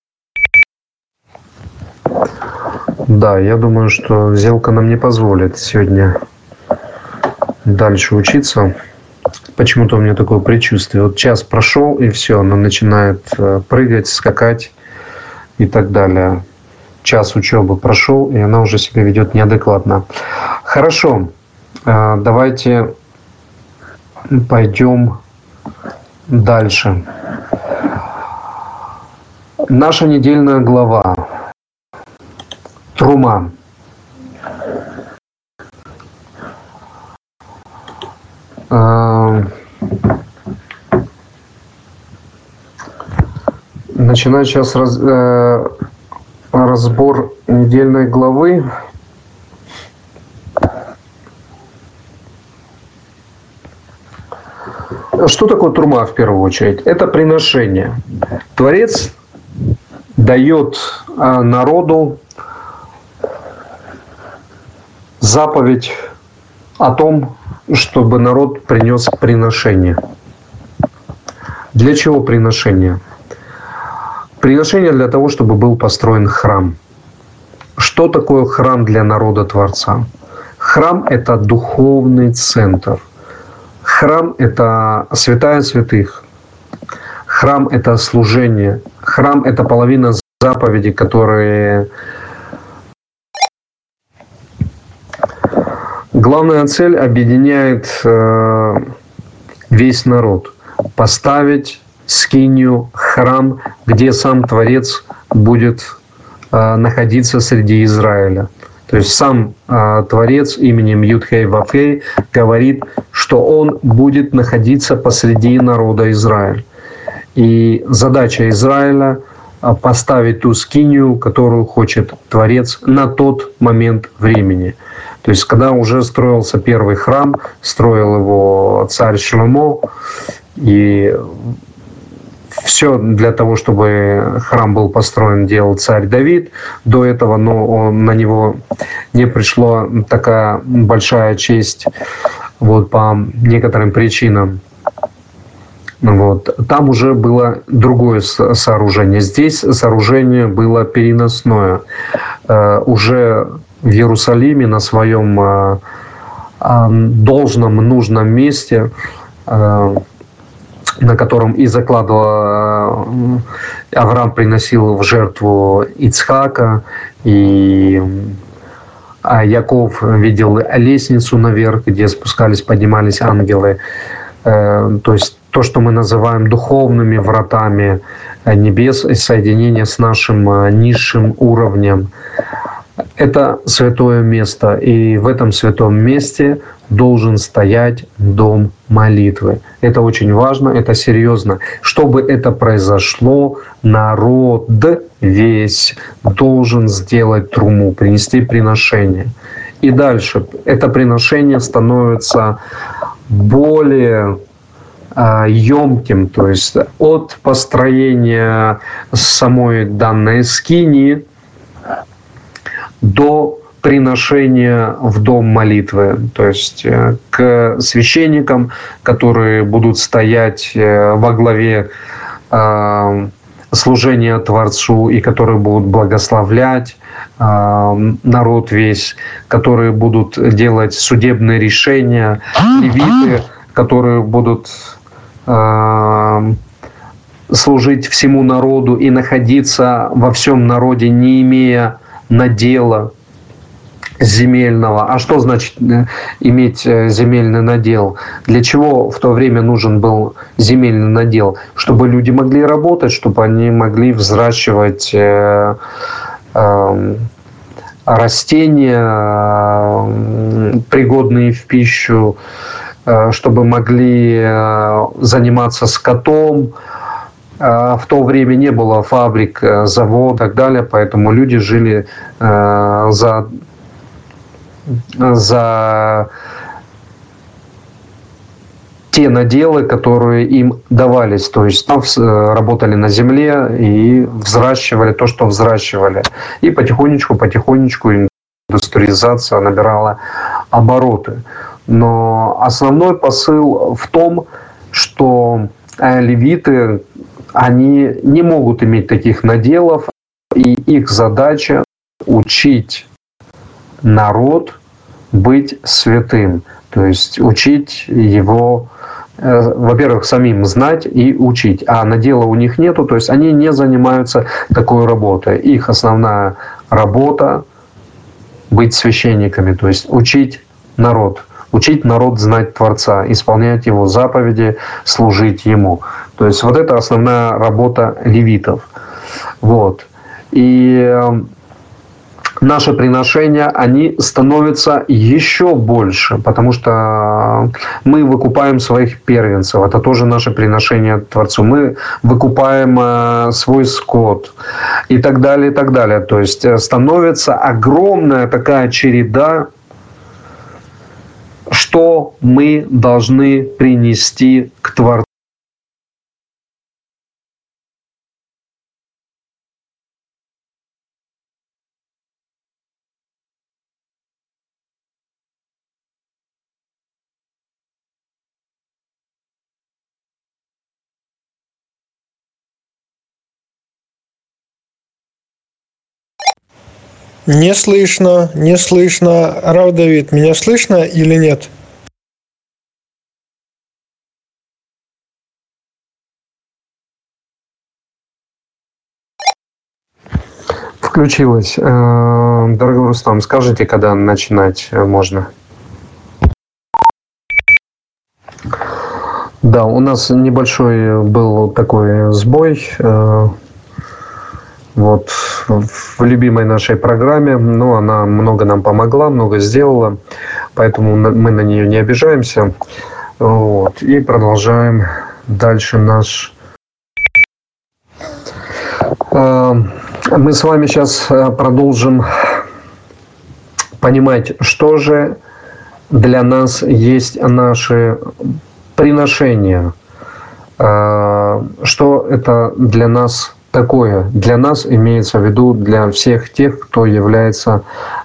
Speaker 1: Да, я думаю, что сделка нам не позволит сегодня дальше учиться. Почему-то у меня такое предчувствие. Вот час прошел, и все, она начинает э, прыгать, скакать и так далее. Час учебы прошел, и она уже себя ведет неадекватно. Хорошо, э, давайте пойдем дальше. Наша недельная глава Трума. начинать сейчас раз, э, разбор недельной главы. Что такое трума в первую очередь? Это приношение. Творец дает э, народу заповедь о том, чтобы народ принес приношение. Для чего приношение? Приношение для того, чтобы был построен храм. Что такое храм для народа Творца? Храм – это духовный центр. Храм – это святая святых. Храм – это служение. Храм – это половина заповедей, которые Главная цель объединяет э, весь народ. Поставить скинию, храм, где сам Творец будет э, находиться среди Израиля. То есть сам э, Творец именем Юдхей Вафей говорит, что он будет находиться посреди народа Израиля. И задача Израиля поставить ту скинию, которую хочет Творец на тот момент времени – то есть, когда уже строился первый храм, строил его царь Шломо, и все для того, чтобы храм был построен, делал царь Давид до этого, но он, на него не пришло такая большая честь вот, по некоторым причинам. Вот. Там уже было другое сооружение. Здесь сооружение было переносное. Э, уже в Иерусалиме на своем а, а, должном, нужном месте, а, на котором и закладывал Авраам приносил в жертву Ицхака, и Яков видел лестницу наверх, где спускались, поднимались ангелы. Э, то есть то, что мы называем духовными вратами небес, соединение с нашим низшим уровнем это святое место, и в этом святом месте должен стоять дом молитвы. Это очень важно, это серьезно. Чтобы это произошло, народ весь должен сделать труму, принести приношение. И дальше это приношение становится более емким, то есть от построения самой данной скинии до приношения в дом молитвы, то есть э, к священникам, которые будут стоять э, во главе э, служения Творцу и которые будут благословлять народ весь, которые будут делать судебные решения, левиты, которые будут служить всему народу и находиться во всем народе, не имея надела земельного. А что значит э, иметь э, земельный надел? Для чего в то время нужен был земельный надел? Чтобы люди могли работать, чтобы они могли взращивать э, э, растения, э, пригодные в пищу, э, чтобы могли заниматься скотом, в то время не было фабрик, э, заводов и так далее, поэтому люди жили э, за, за те наделы, которые им давались. То есть там э, работали на земле и взращивали то, что взращивали. И потихонечку, потихонечку индустриализация набирала обороты. Но основной посыл в том, что левиты, они не могут иметь таких наделов, и их задача учить народ быть святым, то есть учить его, э, во-первых, самим знать и учить, а надела у них нету, то есть они не занимаются такой работой. Их основная работа быть священниками, то есть учить народ, учить народ знать Творца, исполнять его заповеди, служить ему. То есть вот это основная работа левитов. Вот. И эм, наши приношения, они становятся еще больше, потому что мы выкупаем своих первенцев. Это тоже наше приношение Творцу. Мы выкупаем э, свой скот и так далее, и так далее. То есть э, становится огромная такая череда что мы должны принести к Творцу.
Speaker 2: Не слышно, не слышно. Рав Давид, меня слышно или нет?
Speaker 1: Включилось. Э, дорогой Рустам, скажите, когда начинать можно? Да, у нас небольшой был такой сбой. Вот в любимой нашей программе, но она много нам помогла, много сделала, поэтому мы на нее не обижаемся. Вот, и продолжаем дальше наш... Э, мы с вами сейчас э, продолжим понимать, что же для нас есть наши приношения, э, что это для нас такое для нас имеется в виду для всех тех, кто является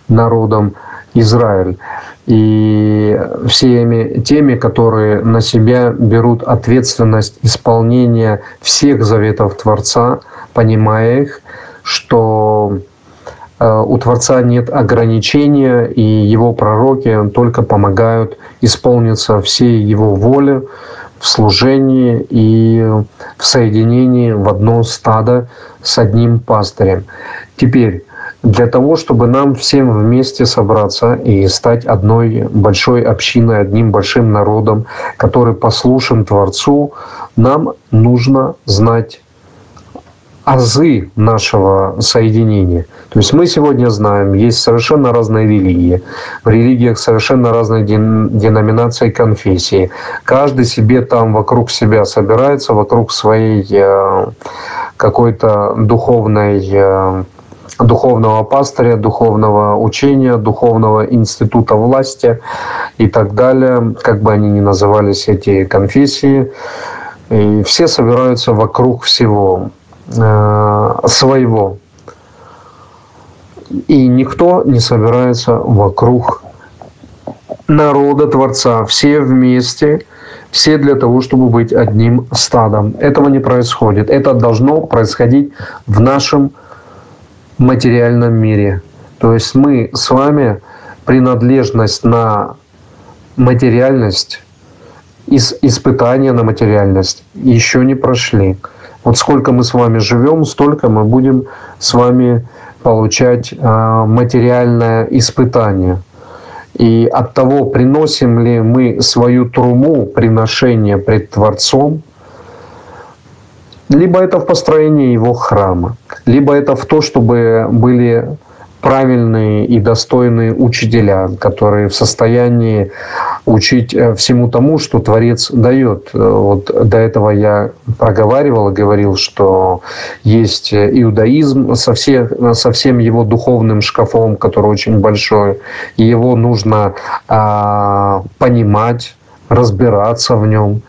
Speaker 1: народом Израиль. И всеми теми, которые на себя берут ответственность исполнения всех заветов Творца, понимая их, что э, у Творца нет ограничения, и его пророки только помогают исполниться всей его воле, в служении и в соединении в одно стадо с одним пастырем. Теперь, для того, чтобы нам всем вместе собраться и стать одной большой общиной, одним большим народом, который послушен Творцу, нам нужно знать азы нашего соединения. То есть мы сегодня знаем, есть совершенно разные религии. В религиях совершенно разные деноминации конфессии. Каждый себе там вокруг себя собирается, вокруг своей э, какой-то духовной э, духовного пастыря, духовного учения, духовного института власти и так далее, как бы они ни назывались эти конфессии. И все собираются вокруг всего. Э, своего. И никто не собирается вокруг народа Творца. Все вместе, все для того, чтобы быть одним стадом. Этого не происходит. Это должно происходить в нашем материальном мире. То есть мы с вами принадлежность на материальность, испытания на материальность еще не прошли. Вот сколько мы с вами живем, столько мы будем с вами получать а, материальное испытание. И от того, приносим ли мы свою труму, приношение пред Творцом, либо это в построении его храма, либо это в то, чтобы были правильные и достойные учителя, которые в состоянии учить э, всему тому, что Творец дает. Э, вот до этого я проговаривал и говорил, что есть иудаизм со, всех, со всем его духовным шкафом, который очень большой, и его нужно а, понимать, разбираться в нем – Э,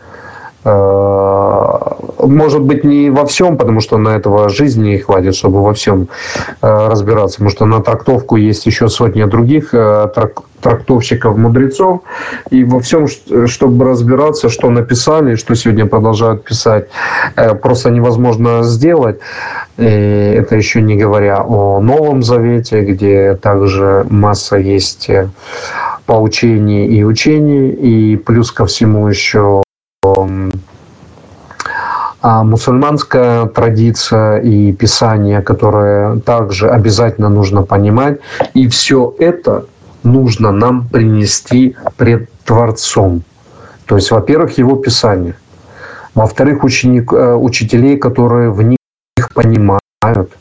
Speaker 1: может быть, не во всем, потому что на этого жизни не хватит, чтобы во всем э, разбираться. Потому что на трактовку есть еще сотня других э, трактовщиков, мудрецов. И во всем, чтобы разбираться, что написали, что сегодня продолжают писать, просто невозможно сделать. И это еще не говоря о Новом Завете, где также масса есть поучений и учений, и плюс ко всему еще а мусульманская традиция и писание, которое также обязательно нужно понимать. И все это нужно нам принести пред Творцом. То есть, во-первых, его писание. Во-вторых, ученик, э, учителей, которые в них понимают,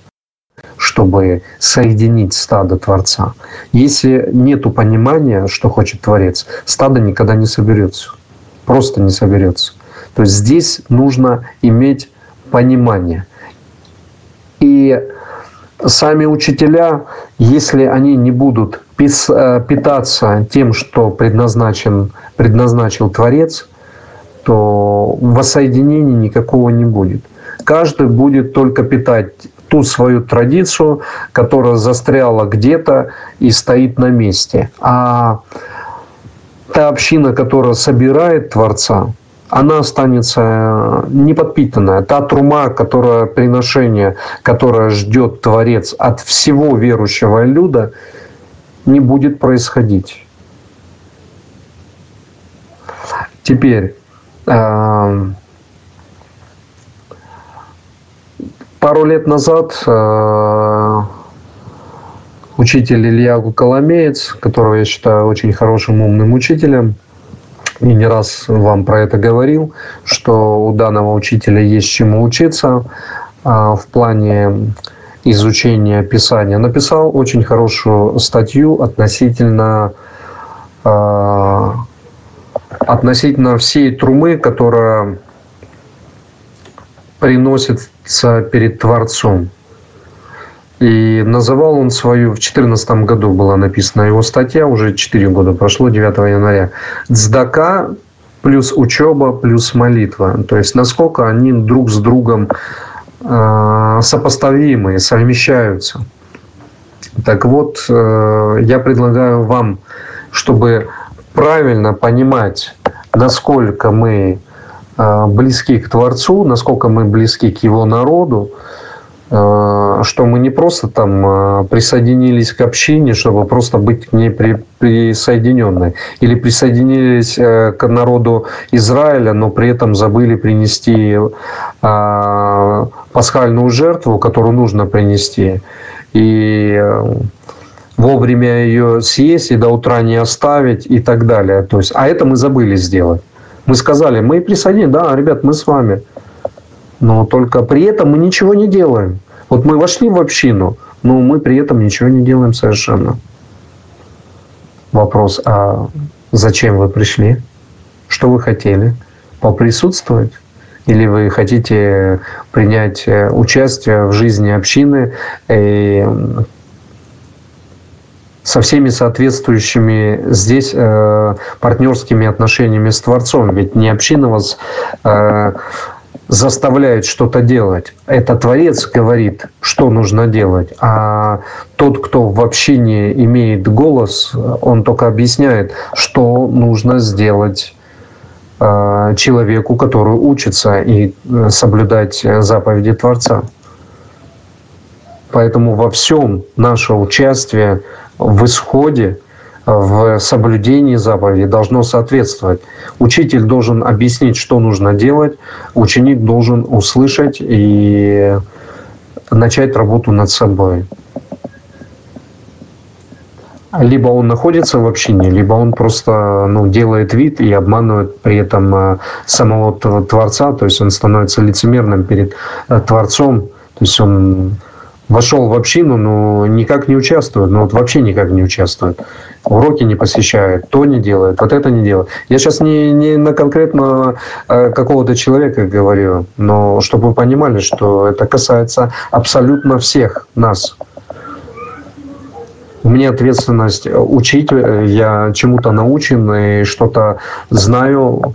Speaker 1: чтобы соединить стадо Творца. Если нет понимания, что хочет Творец, стадо никогда не соберется. Просто не соберется. То есть здесь нужно иметь понимание. И сами учителя, если они не будут э, питаться тем, что предназначен, предназначил Творец, то воссоединения никакого не будет. Каждый будет только питать ту свою традицию, которая застряла где-то и стоит на месте. А та община, которая собирает Творца, она останется неподпитанная. Та трума, которая приношение, которое ждет Творец от всего верующего люда, не будет происходить. Теперь эм, пару лет назад э, учитель Илья Коломеец, которого я считаю очень хорошим умным учителем, и не раз вам про это говорил, что у данного учителя есть чему учиться а, в плане изучения Писания. Написал очень хорошую статью относительно а, относительно всей трумы, которая приносится перед Творцом. И называл он свою, в 2014 году была написана его статья, уже 4 года прошло, 9 января. «Цдака плюс учеба плюс молитва». То есть, насколько они друг с другом э, сопоставимы, совмещаются. Так вот, э, я предлагаю вам, чтобы правильно понимать, насколько мы э, близки к Творцу, насколько мы близки к Его народу, что мы не просто там э, присоединились к общине, чтобы просто быть к ней при, присоединенной, или присоединились э, к народу Израиля, но при этом забыли принести пасхальную жертву, которую нужно принести, и вовремя ее съесть и до утра не оставить и так далее. То есть, а это мы забыли сделать. Мы сказали, мы присоединились, да, ребят, мы с вами. Но только при этом мы ничего не делаем. Вот мы вошли в общину, но мы при этом ничего не делаем совершенно. Вопрос, а зачем вы пришли? Что вы хотели? Поприсутствовать? Или вы хотите принять э, участие в жизни общины и со всеми соответствующими здесь э, партнерскими отношениями с Творцом. Ведь не община вас э, заставляет что-то делать. Это Творец говорит, что нужно делать. А тот, кто в общине имеет голос, он только объясняет, что нужно сделать а, человеку, который учится и э, соблюдать заповеди Творца. Поэтому во всем наше участие в исходе – в соблюдении заповедей должно соответствовать. Учитель должен объяснить, что нужно делать, ученик должен услышать и начать работу над собой. Либо он находится в общине, либо он просто ну, делает вид и обманывает при этом э, самого Творца, то есть он становится лицемерным перед э, Творцом, то есть он вошел в общину, но никак не участвует, ну вот вообще никак не участвует. Уроки не посещает, то не делает, вот это не делает. Я сейчас не, не на конкретно э, какого-то человека говорю, но чтобы вы понимали, что это касается абсолютно всех нас. У меня ответственность учить, я чему-то научен и что-то знаю.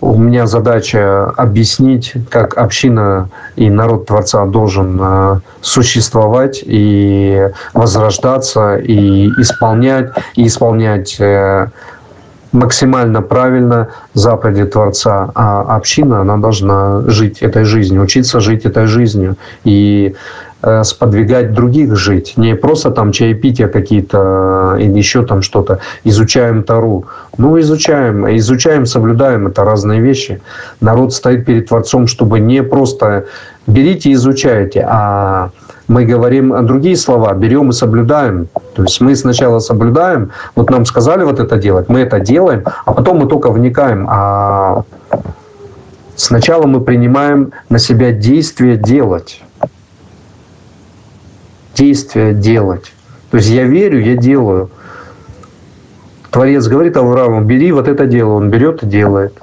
Speaker 1: У меня задача объяснить, как община и народ Творца должен э, существовать и возрождаться, и исполнять, и исполнять э, максимально правильно заповеди Творца, а община, она должна жить этой жизнью, учиться жить этой жизнью. И Э, сподвигать других жить. Не просто там чаепития какие-то или еще там что-то. Изучаем Тару. Ну, изучаем. Изучаем, соблюдаем. Это разные вещи. Народ стоит перед Творцом, чтобы не просто берите и изучайте, а мы говорим другие слова, берем и соблюдаем. То есть мы сначала соблюдаем, вот нам сказали вот это делать, мы это делаем, а потом мы только вникаем. А сначала мы принимаем на себя действие делать. Действия делать. То есть я верю, я делаю. Творец говорит Аврааму, бери вот это дело. Он берет и делает.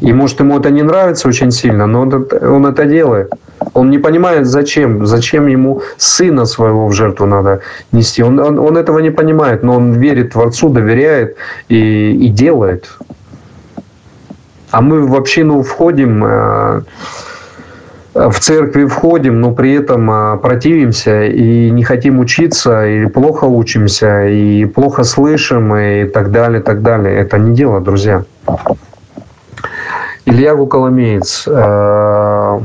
Speaker 1: И может ему это не нравится очень сильно, но он он это делает. Он не понимает, зачем, зачем ему сына своего в жертву надо нести. Он, он, он этого не понимает, но он верит Творцу, доверяет и, и делает. А мы в общину входим, э, в церкви входим, но при этом э, противимся и не хотим учиться, или плохо учимся, и плохо слышим, и так далее, так далее. Это не дело, друзья. Илья Гуколомеец э,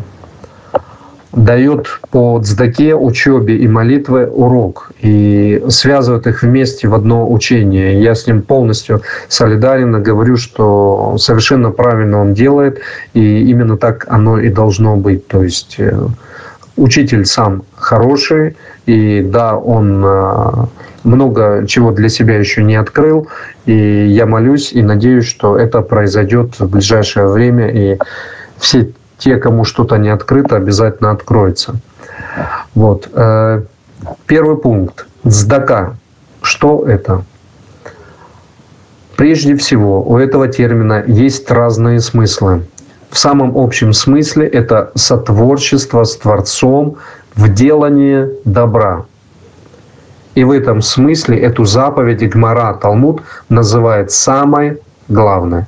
Speaker 1: дает по цдаке, учебе и молитве урок и связывает их вместе в одно учение. Я с ним полностью солидарен и говорю, что совершенно правильно он делает, и именно так оно и должно быть. То есть э, учитель сам хороший, и да, он э, много чего для себя еще не открыл, и я молюсь и надеюсь, что это произойдет в ближайшее время, и все те, кому что-то не открыто, обязательно откроется. Вот. Э, первый пункт. Сдака. Что это? Прежде всего, у этого термина есть разные смыслы. В самом общем смысле это сотворчество с Творцом в делании добра. И в этом смысле эту заповедь Гмара Талмуд называет самой главной.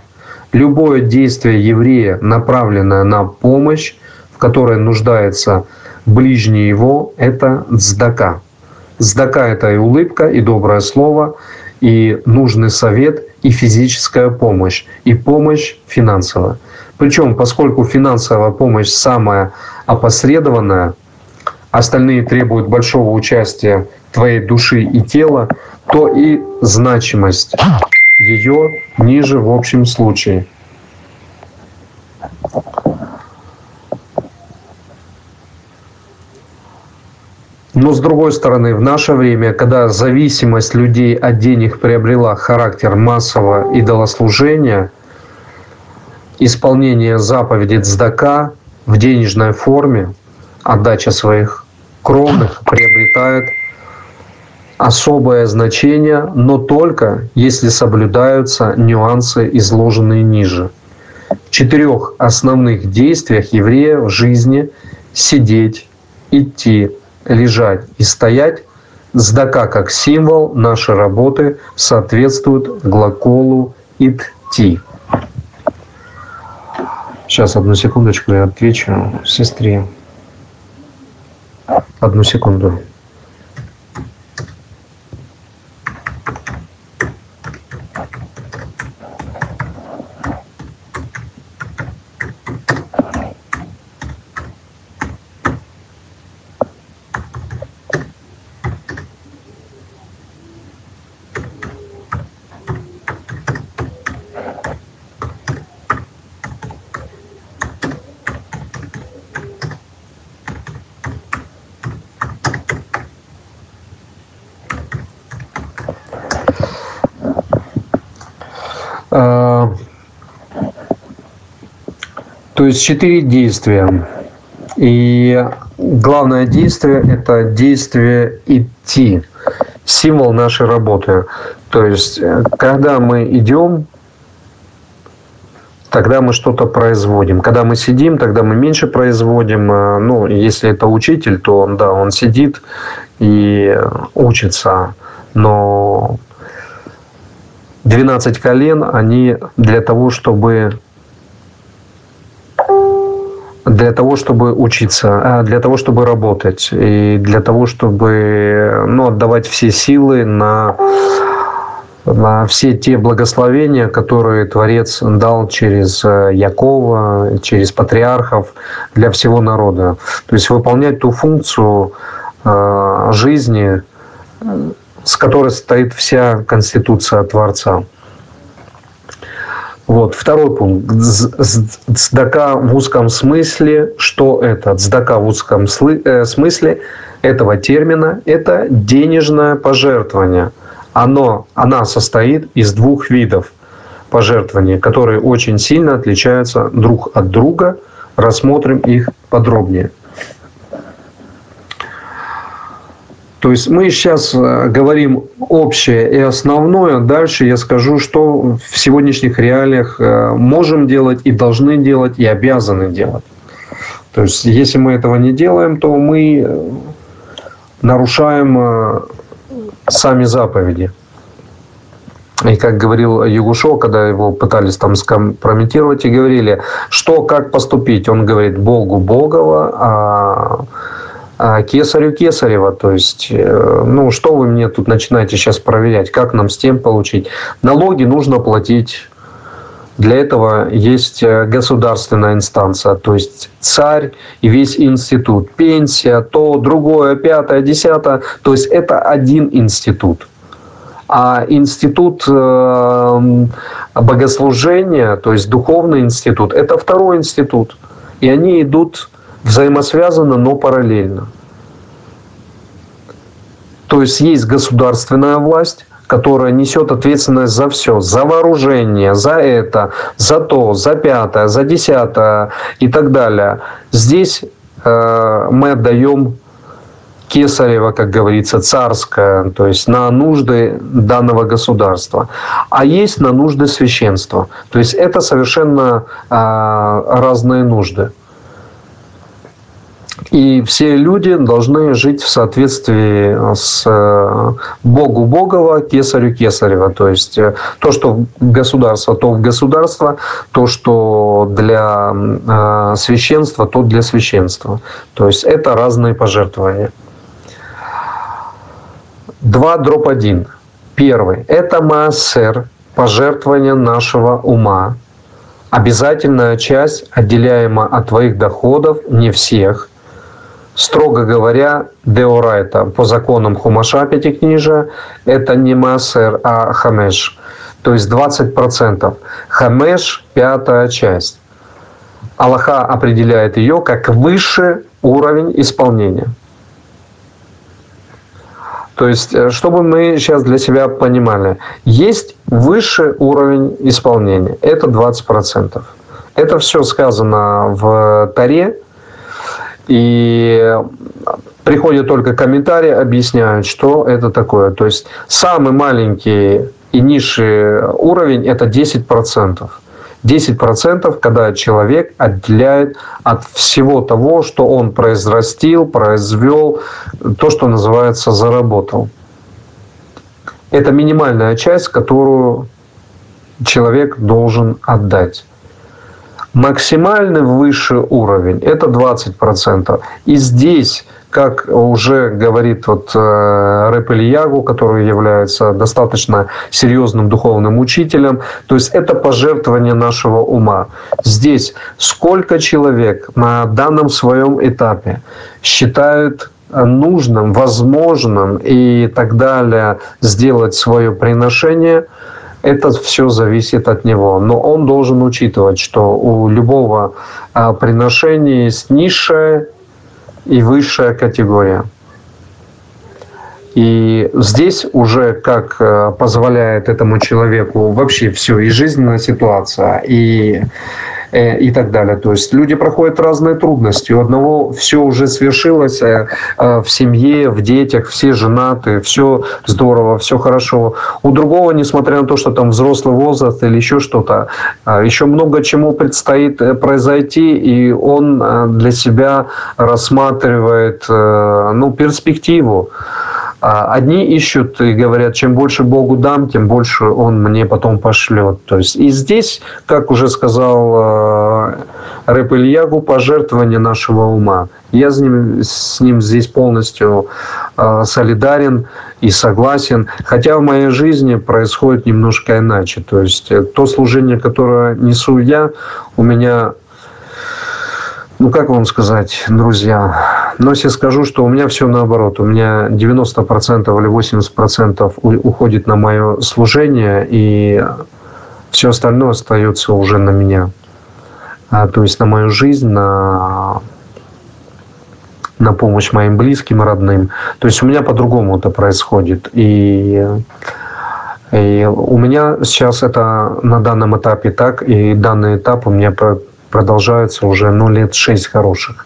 Speaker 1: Любое действие еврея, направленное на помощь, в которой нуждается ближний его, это цдака. Цдака – это и улыбка, и доброе слово, и нужный совет, и физическая помощь, и помощь финансовая. Причем, поскольку финансовая помощь самая опосредованная, остальные требуют большого участия твоей души и тела, то и значимость ее ниже в общем случае. Но с другой стороны, в наше время, когда зависимость людей от денег приобрела характер массового идолослужения, исполнение заповеди цдака в денежной форме, отдача своих кровных приобретает особое значение, но только если соблюдаются нюансы, изложенные ниже. В четырех основных действиях еврея в жизни сидеть, идти, лежать и стоять Сдака как символ нашей работы соответствует глаголу «идти». Сейчас, одну секундочку, я отвечу сестре. Одну секунду. То есть четыре действия. И главное действие – это действие идти, символ нашей работы. То есть, э, когда мы идем, тогда мы что-то производим. Когда мы сидим, тогда мы меньше производим. А, ну, если это учитель, то он, да, он сидит и учится. Но 12 колен, они для того, чтобы для того, чтобы учиться, а для того, чтобы работать и для того, чтобы ну, отдавать все силы на, на все те благословения, которые Творец дал через э, Якова, через патриархов для всего народа. То есть выполнять ту функцию э, жизни, с которой стоит вся конституция Творца. Вот. Второй пункт. Цдака в узком смысле. Что это? Цдака в узком э, смысле этого термина – это денежное пожертвование. Оно, она состоит из двух видов пожертвований, которые очень сильно отличаются друг от друга. Рассмотрим их подробнее. То есть мы сейчас э, говорим общее и основное. Дальше я скажу, что в сегодняшних реалиях э, можем делать и должны делать и обязаны делать. То есть если мы этого не делаем, то мы э, нарушаем сами заповеди. И как говорил Югушо, когда его пытались там скомпрометировать и говорили, что, как поступить, он говорит, Богу Богова, а кесарю Кесарева. То есть, э, ну, что вы мне тут начинаете сейчас проверять, как нам с тем получить? Налоги нужно платить. Для этого есть э, государственная инстанция, то есть царь и весь институт. Пенсия, то, другое, пятое, десятое. То есть это один институт. А институт э, богослужения, то есть духовный институт, это второй институт. И они идут взаимосвязано, но параллельно. То есть есть государственная власть, которая несет ответственность за все, за вооружение, за это, за то, за пятое, за десятое и так далее. Здесь э, мы отдаем кесарево, как говорится, царское, то есть на нужды данного государства, а есть на нужды священства. То есть это совершенно э, разные нужды. И все люди должны жить в соответствии с э, Богу Богова, Кесарю Кесарева. То есть э, то, что государство, то в государство, то, что для э, священства, то для священства. То есть это разные пожертвования. Два дробь один. Первый – это маасер, пожертвование нашего ума. Обязательная часть, отделяема от твоих доходов, не всех – строго говоря, деорайта по законам Хумаша Пятикнижия это не Маасер, а Хамеш. То есть 20%. Хамеш – пятая часть. Аллаха определяет ее как высший уровень исполнения. То есть, э, чтобы мы сейчас для себя понимали, есть высший уровень исполнения, это 20%. Это все сказано в Таре, и приходят только комментарии, объясняют, что это такое. То есть самый маленький и низший уровень – это 10%. 10%, когда человек отделяет от всего того, что он произрастил, произвел, то, что называется заработал. Это минимальная часть, которую человек должен отдать. Максимальный высший уровень – это 20%. И здесь, как уже говорит вот э, Рэп Ильягу, который является достаточно серьезным духовным учителем, то есть это пожертвование нашего ума. Здесь сколько человек на данном своем этапе считают нужным, возможным и так далее сделать свое приношение – это все зависит от него. Но он должен учитывать, что у любого а, приношения есть низшая и высшая категория. И здесь уже как а, позволяет этому человеку вообще все, и жизненная ситуация, и и так далее. То есть люди проходят разные трудности. У одного все уже свершилось э, э, в семье, в детях, все женаты, все здорово, все хорошо. У другого, несмотря на то, что там взрослый возраст или еще что-то, еще много чему предстоит произойти, и он для себя рассматривает ну, перспективу. А одни ищут и говорят, чем больше Богу дам, тем больше Он мне потом пошлет. То есть и здесь, как уже сказал э, Рэп Ильягу, пожертвование нашего ума. Я с ним, с ним здесь полностью э, солидарен и согласен. Хотя в моей жизни происходит немножко иначе. То есть э, то служение, которое несу я, у меня ну, как вам сказать, друзья, но если скажу, что у меня все наоборот. У меня 90% или 80% уходит на мое служение, и все остальное остается уже на меня. А, то есть на мою жизнь, на, на помощь моим близким, родным. То есть у меня по-другому это происходит. И и у меня сейчас это на данном этапе так, и данный этап у меня продолжаются уже ну, лет шесть хороших.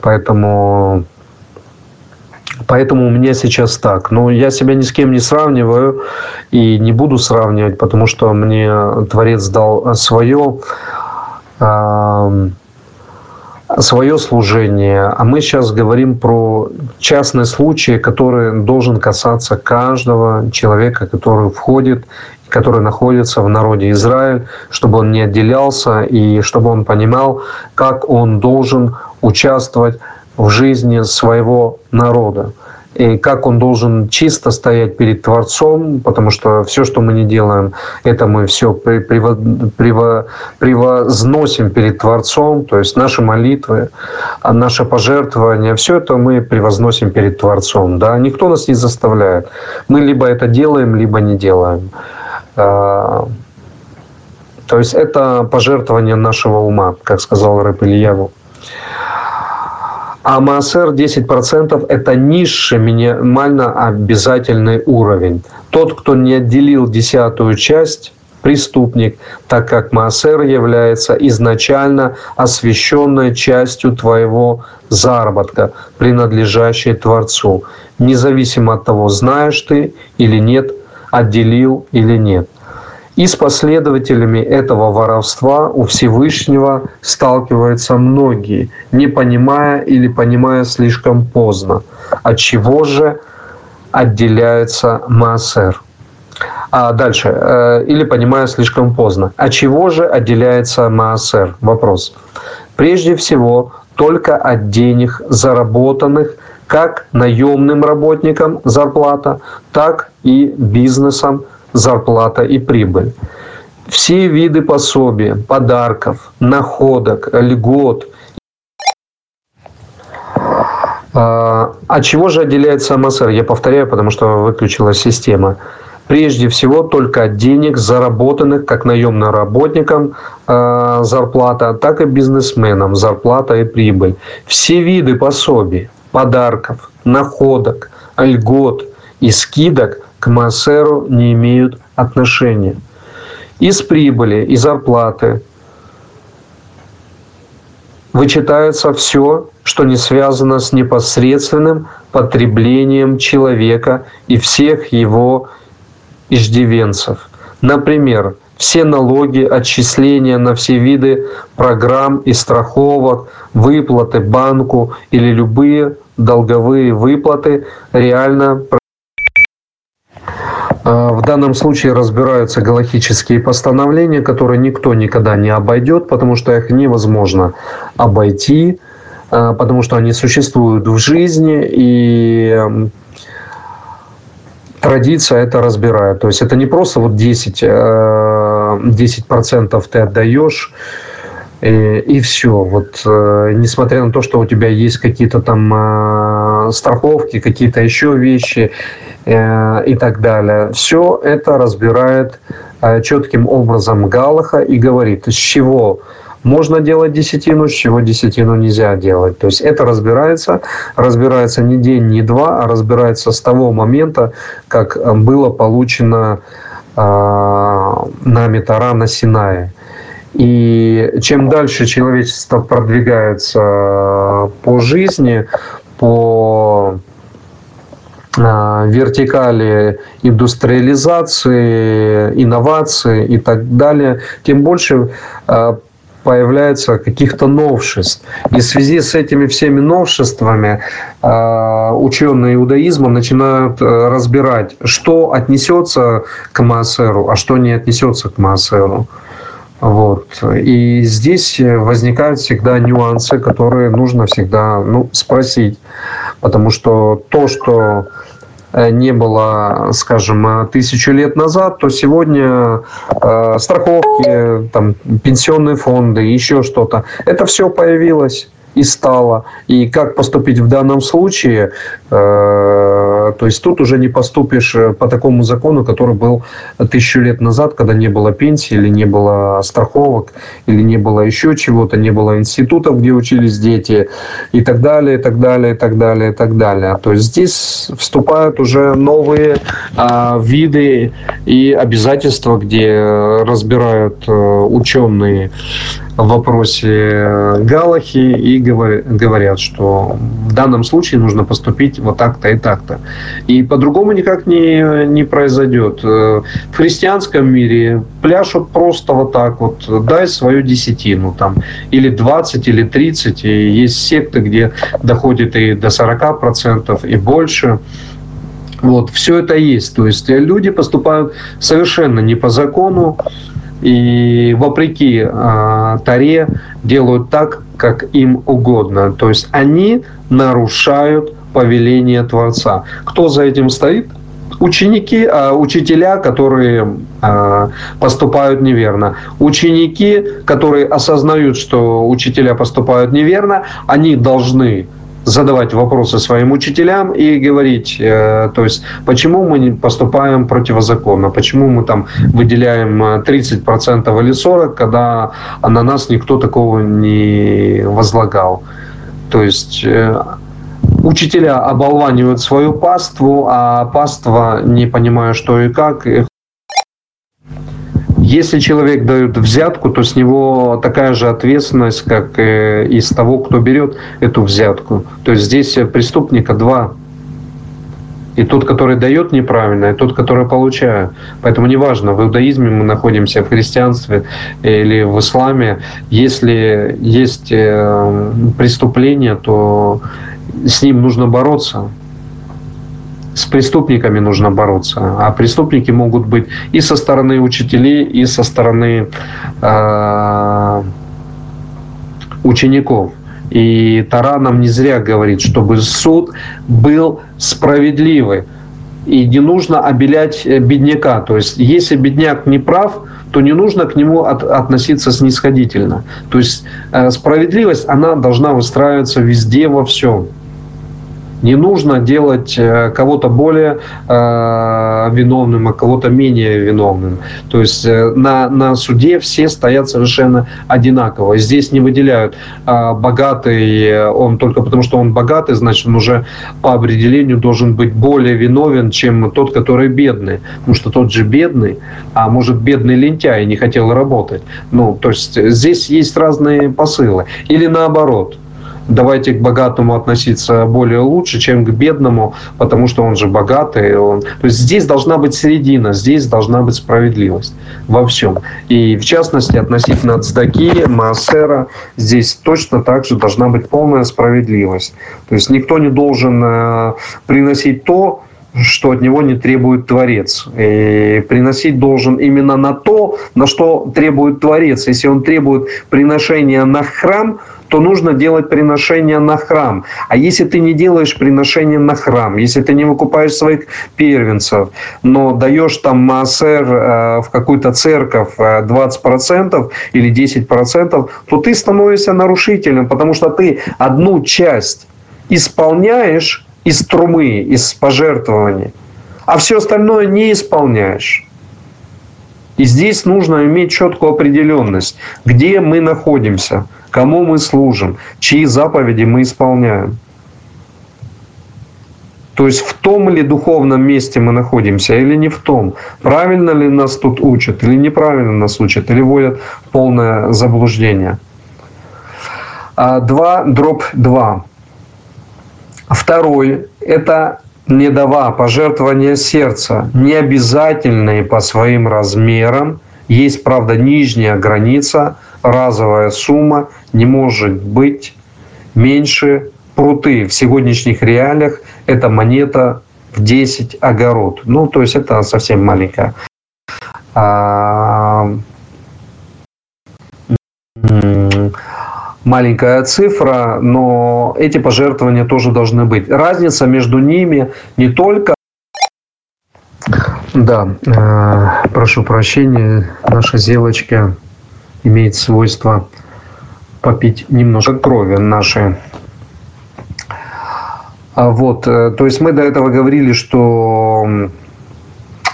Speaker 1: Поэтому Поэтому у меня сейчас так. Но я себя ни с кем не сравниваю и не буду сравнивать, потому что мне Творец дал свое, свое служение. А мы сейчас говорим про частный случай, который должен касаться каждого человека, который входит который находится в народе Израиль, чтобы он не отделялся и чтобы он понимал, как он должен участвовать в жизни своего народа. И как он должен чисто стоять перед Творцом, потому что все, что мы не делаем, это мы все превозносим перед Творцом, то есть наши молитвы, а наше пожертвование, все это мы превозносим перед Творцом. Да? Никто нас не заставляет. Мы либо это делаем, либо не делаем. А, то есть это пожертвование нашего ума, как сказал Рэп. А МАСР 10% – это низший минимально обязательный уровень. Тот, кто не отделил десятую часть, преступник, так как МАСР является изначально освященной частью твоего заработка, принадлежащей Творцу, независимо от того, знаешь ты или нет, отделил или нет. И с последователями этого воровства у Всевышнего сталкиваются многие, не понимая или понимая слишком поздно, от чего же отделяется Маасер. А дальше, э, или понимая слишком поздно. От чего же отделяется Маасер? Вопрос. Прежде всего, только от денег, заработанных как наемным работникам зарплата, так и бизнесом зарплата и прибыль. Все виды пособий, подарков, находок, льгот. А, от чего же отделяется МСР? Я повторяю, потому что выключилась система. Прежде всего только от денег, заработанных как наемным работникам э, зарплата, так и бизнесменам зарплата и прибыль. Все виды пособий, подарков, находок, льгот и скидок к Маасеру не имеют отношения. Из прибыли и зарплаты вычитается все, что не связано с непосредственным потреблением человека и всех его иждивенцев. Например, все налоги, отчисления на все виды программ и страховок, выплаты банку или любые долговые выплаты реально в данном случае разбираются галактические постановления, которые никто никогда не обойдет, потому что их невозможно обойти, а, потому что они существуют в жизни, и традиция это разбирает. То есть это не просто вот 10, 10% э, ты отдаешь, и, и все. Вот, э, несмотря на то, что у тебя есть какие-то там э, страховки, какие-то еще вещи, и так далее. Все это разбирает э, четким образом Галаха и говорит, с чего можно делать десятину, с чего десятину нельзя делать. То есть это разбирается, разбирается не день, не два, а разбирается с того момента, как было получено э, нами Тара на Синае. И чем дальше человечество продвигается по жизни, по вертикали индустриализации, инновации и так далее, тем больше а, появляется каких-то новшеств. И в связи с этими всеми новшествами а, ученые иудаизма начинают э, разбирать, что отнесется к Маасеру, а что не отнесется к Маасеру. Вот. И здесь возникают всегда нюансы, которые нужно всегда ну, спросить. Потому что то, что Э, не было, скажем, э, тысячу лет назад, то сегодня э, страховки, там, пенсионные фонды, еще что-то, это все появилось и стало. И как поступить в данном случае, э, то есть тут уже не поступишь э, по такому закону, который был тысячу лет назад, когда не было пенсии, или не было страховок, или не было еще чего-то, не было институтов, где учились дети, и так далее, и так далее, и так далее, и так далее. То есть здесь вступают уже новые а, виды и обязательства, где разбирают а, ученые в вопросе Галахи и говорят, что в данном случае нужно поступить вот так-то и так-то. И по-другому никак не, не произойдет. В христианском мире пляшут просто вот так вот, дай свою десятину там, или 20, или 30, и есть секты, где доходит и до 40% и больше. Вот, все это есть. То есть люди поступают совершенно не по закону, и вопреки э, Таре делают так, как им угодно. То есть они нарушают повеление Творца. Кто за этим стоит? Ученики, э, учителя, которые э, поступают неверно. Ученики, которые осознают, что учителя поступают неверно, они должны задавать вопросы своим учителям и говорить, э, то есть, почему мы поступаем противозаконно, почему мы там выделяем 30% э, или 40%, когда на нас никто такого не возлагал. То есть, э, учителя оболванивают свою паству, а паства, не понимая, что и как, если человек дает взятку, то с него такая же ответственность, как и с того, кто берет эту взятку. То есть здесь преступника два. И тот, который дает неправильно, и тот, который получает. Поэтому неважно, в иудаизме мы находимся, в христианстве или в исламе, если есть э, преступление, то с ним нужно бороться с преступниками нужно бороться. А преступники могут быть и со стороны учителей, и со стороны э, учеников. И Тара нам не зря говорит, чтобы суд был справедливый. И не нужно обелять э, бедняка. То есть, если бедняк не прав, то не нужно к нему от, относиться снисходительно. То есть, э, справедливость, она должна выстраиваться везде, во всем. Не нужно делать э, кого-то более э, виновным, а кого-то менее виновным. То есть э, на, на суде все стоят совершенно одинаково. Здесь не выделяют э, богатый, он только потому, что он богатый, значит, он уже по определению должен быть более виновен, чем тот, который бедный. Потому что тот же бедный, а может бедный лентяй не хотел работать. Ну, то есть здесь есть разные посылы. Или наоборот – давайте к богатому относиться более лучше, чем к бедному, потому что он же богатый. Он... То есть здесь должна быть середина, здесь должна быть справедливость во всем. И в частности относительно цдаки, маасера, здесь точно так же должна быть полная справедливость. То есть никто не должен э, приносить то, что от него не требует Творец. И приносить должен именно на то, на что требует Творец. Если он требует приношения на храм – то нужно делать приношение на храм. А если ты не делаешь приношение на храм, если ты не выкупаешь своих первенцев, но даешь там массер э, в какую-то церковь 20% э, или 10%, то ты становишься нарушителем, потому что ты одну часть исполняешь из трумы, из пожертвований, а все остальное не исполняешь. И здесь нужно иметь четкую определенность, где мы находимся, кому мы служим, чьи заповеди мы исполняем. То есть в том ли духовном месте мы находимся или не в том. Правильно ли нас тут учат или неправильно нас учат, или вводят в полное заблуждение. 2 дробь 2. Второй – это не дава пожертвования сердца, не обязательные по своим размерам. Есть, правда, нижняя граница, разовая сумма не может быть меньше пруты. В сегодняшних реалиях это монета в 10 огород. Ну, то есть это совсем маленькая. Маленькая цифра, но эти пожертвования тоже должны быть. Разница между ними не только да, э, прошу прощения, наша зелочка имеет свойство попить немножко крови нашей. А вот, э, то есть мы до этого говорили, что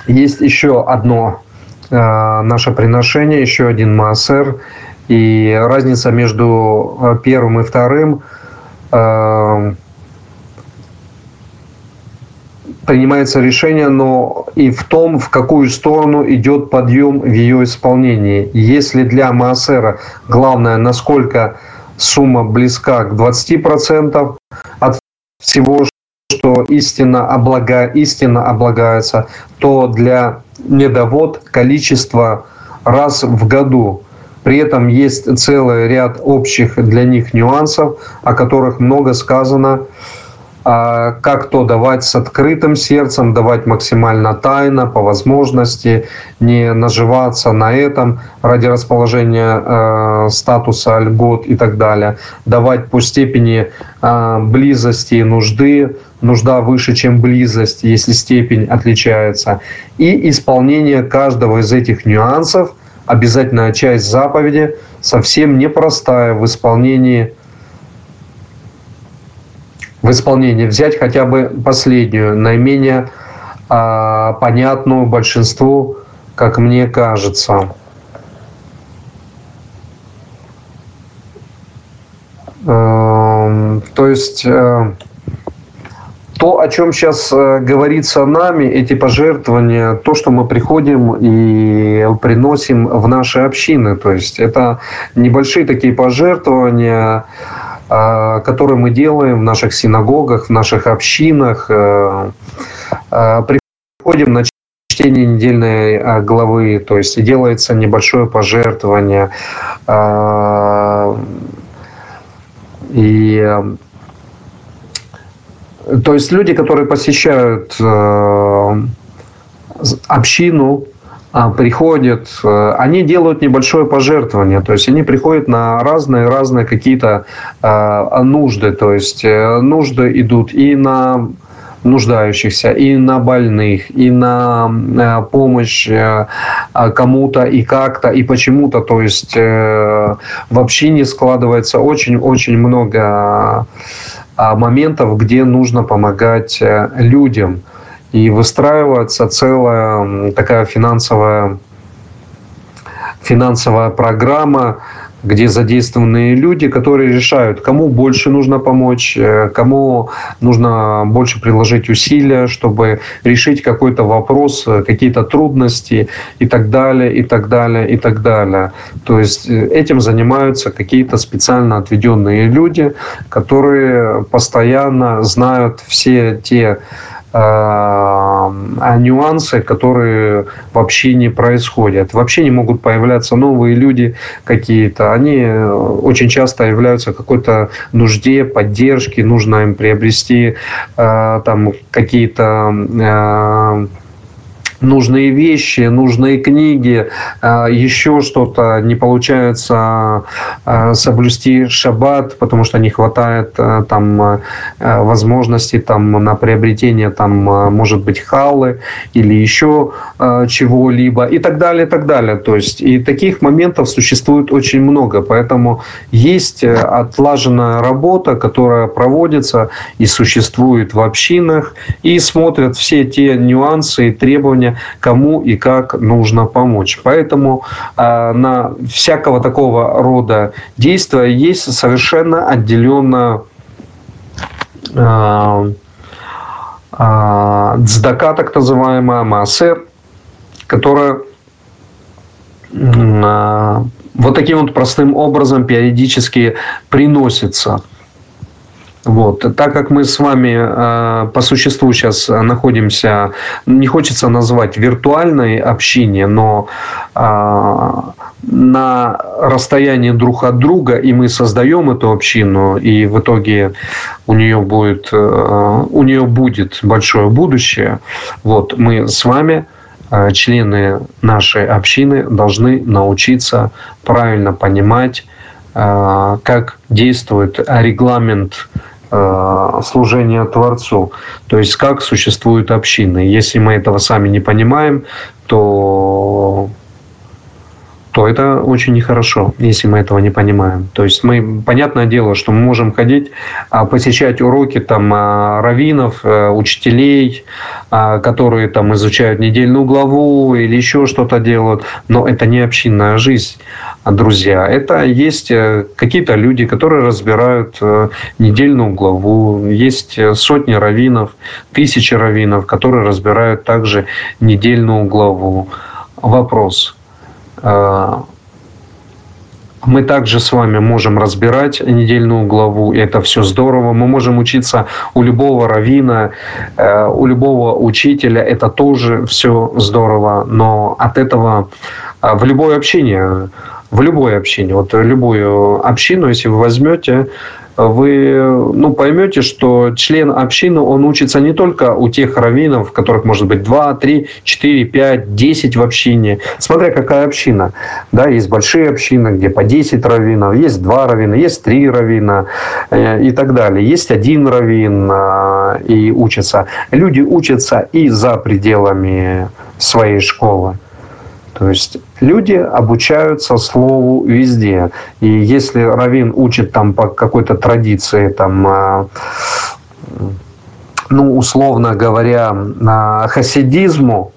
Speaker 1: есть еще одно э, наше приношение, еще один массер – и разница между э, первым и вторым э, принимается решение, но и в том, в какую сторону идет подъем в ее исполнении. Если для Маасера главное, насколько сумма близка к 20% от всего, что истинно, облага, истинно облагается, то для недовод количество раз в году. При этом есть целый ряд общих для них нюансов, о которых много сказано. А как то давать с открытым сердцем, давать максимально тайно, по возможности, не наживаться на этом ради расположения э, статуса льгот и так далее, давать по степени э, близости и нужды, нужда выше, чем близость, если степень отличается, и исполнение каждого из этих нюансов, обязательная часть заповеди, совсем непростая в исполнении в исполнение, взять хотя бы последнюю, наименее а, понятную большинству, как мне кажется. Эм, то есть э, то, о чем сейчас э, говорится нами, эти пожертвования, то, что мы приходим и приносим в наши общины, то есть это небольшие такие пожертвования, а, которые мы делаем в наших синагогах, в наших общинах. Э, э, приходим на чтение недельной главы, то есть делается небольшое пожертвование. И то есть люди, которые посещают э, общину, а, приходят, э, они делают небольшое пожертвование, то есть они приходят на разные-разные какие-то а, нужды, то есть э, нужды идут и на нуждающихся, и на больных, и на э, помощь кому-то и как-то, и почему-то. То есть в общине складывается очень-очень много моментов, где нужно помогать людям. И выстраивается целая такая финансовая, финансовая программа, где задействованы люди, которые решают, кому больше нужно помочь, э, кому нужно больше приложить усилия, чтобы решить какой-то вопрос, э, какие-то трудности и так далее, и так далее, и так далее. То есть э, этим занимаются какие-то специально отведенные люди, которые постоянно знают все те нюансы, которые вообще не происходят. Вообще не могут появляться новые люди какие-то. Они э, очень часто являются какой-то нужде, поддержке, нужно им приобрести э, там какие-то э, нужные вещи, нужные книги, а, еще что-то, не получается а, соблюсти шаббат, потому что не хватает а, там возможностей там на приобретение там может быть халлы или еще чего-либо и так далее, и так далее. То есть и таких моментов существует очень много, поэтому есть отлаженная работа, которая проводится и существует в общинах и смотрят все те нюансы и требования, кому и как нужно помочь. Поэтому э, на всякого такого рода действия есть совершенно отделенно э, э, так называемая, маасер, которая вот таким вот простым образом периодически приносится. Вот. Так как мы с вами э, по существу сейчас находимся, не хочется назвать виртуальной общине, но э, на расстоянии друг от друга, и мы создаем эту общину, и в итоге у нее будет, э, у нее будет большое будущее. Вот мы с вами члены нашей общины должны научиться правильно понимать, как действует регламент Э, служения Творцу. То есть как существует община. Если мы этого сами не понимаем, то то это очень нехорошо, если мы этого не понимаем. То есть мы, понятное дело, что мы можем ходить, а, посещать уроки там а, раввинов, э, учителей, а, которые там изучают недельную главу или еще что-то делают, но это не общинная жизнь, друзья. Это есть э, какие-то люди, которые разбирают э, недельную главу, есть сотни раввинов, тысячи раввинов, которые разбирают также недельную главу. Вопрос – мы также с вами можем разбирать недельную главу, и это все здорово. Мы можем учиться у любого равина, э, у любого учителя, это тоже все здорово. Но от этого в любое общение, в любое общение, вот любую общину, если вы возьмете, вы ну, поймете, что член общины, он учится не только у тех раввинов, которых может быть 2, 3, 4, 5, 10 в общине, смотря какая община. Да, есть большие общины, где по 10 раввинов, есть 2 раввина, есть 3 раввина э, и так далее. Есть один раввин э, и учатся. Люди учатся и за пределами своей школы. То есть люди обучаются слову везде. И если Равин учит там по какой-то традиции, там, а, ну, условно говоря, хасидизму,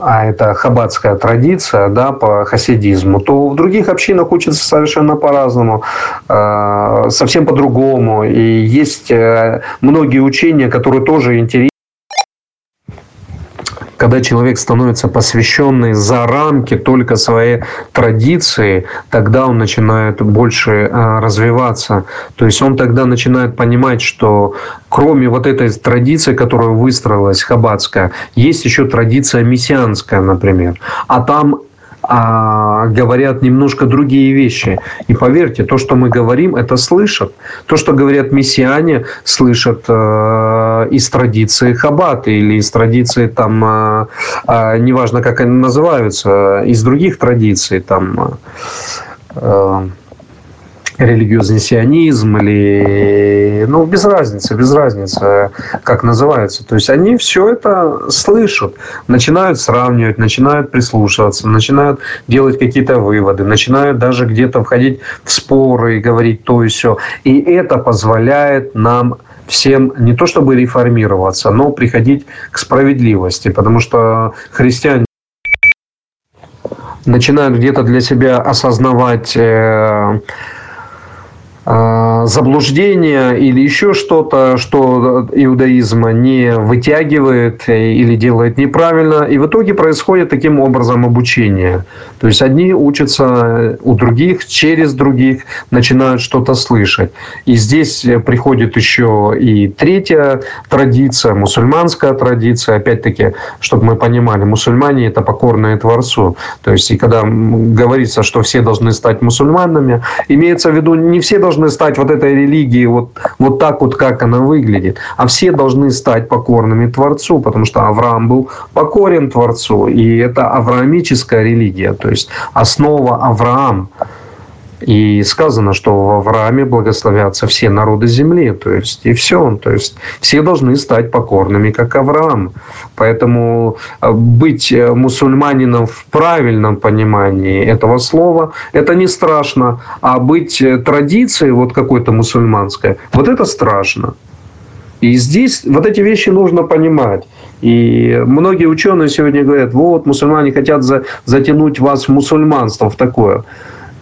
Speaker 1: а это хаббатская традиция да, по хасидизму, то в других общинах учатся совершенно по-разному, а, совсем по-другому. И есть э, многие учения, которые тоже интересны когда человек становится посвященный за рамки только своей традиции, тогда он начинает больше э, развиваться. То есть он тогда начинает понимать, что кроме вот этой традиции, которая выстроилась, хаббатская, есть еще традиция мессианская, например. А там а говорят немножко другие вещи. И поверьте, то, что мы говорим, это слышат. То, что говорят мессиане, слышат э, из традиции Хаббата или из традиции, там, э, э, неважно, как они называются, из других традиций, там, э, религиозный сионизм или, ну, без разницы, без разницы, как называется. То есть они все это слышат, начинают сравнивать, начинают прислушиваться, начинают делать какие-то выводы, начинают даже где-то входить в споры и говорить то и все. И это позволяет нам всем не то чтобы реформироваться, но приходить к справедливости, потому что христиане начинают где-то для себя осознавать э, а, заблуждение или еще что-то, что иудаизма не вытягивает или делает неправильно. И в итоге происходит таким образом обучение. То есть одни учатся у других, через других начинают что-то слышать. И здесь приходит еще и третья традиция, мусульманская традиция. Опять-таки, чтобы мы понимали, мусульмане – это покорные Творцу. То есть, и когда говорится, что все должны стать мусульманами, имеется в виду, не все должны стать вот этой религией вот, вот так вот, как она выглядит. А все должны стать покорными Творцу, потому что Авраам был покорен Творцу. И это авраамическая религия, то есть основа Авраам. И сказано, что в Аврааме благословятся все народы земли. То есть, и все. То есть, все должны стать покорными, как Авраам. Поэтому э, быть э, мусульманином в правильном понимании этого слова, это не страшно. А быть э, традицией вот какой-то мусульманской, вот это страшно. И здесь вот эти вещи нужно понимать. И многие ученые сегодня говорят, вот, мусульмане хотят за, затянуть вас в мусульманство, в такое.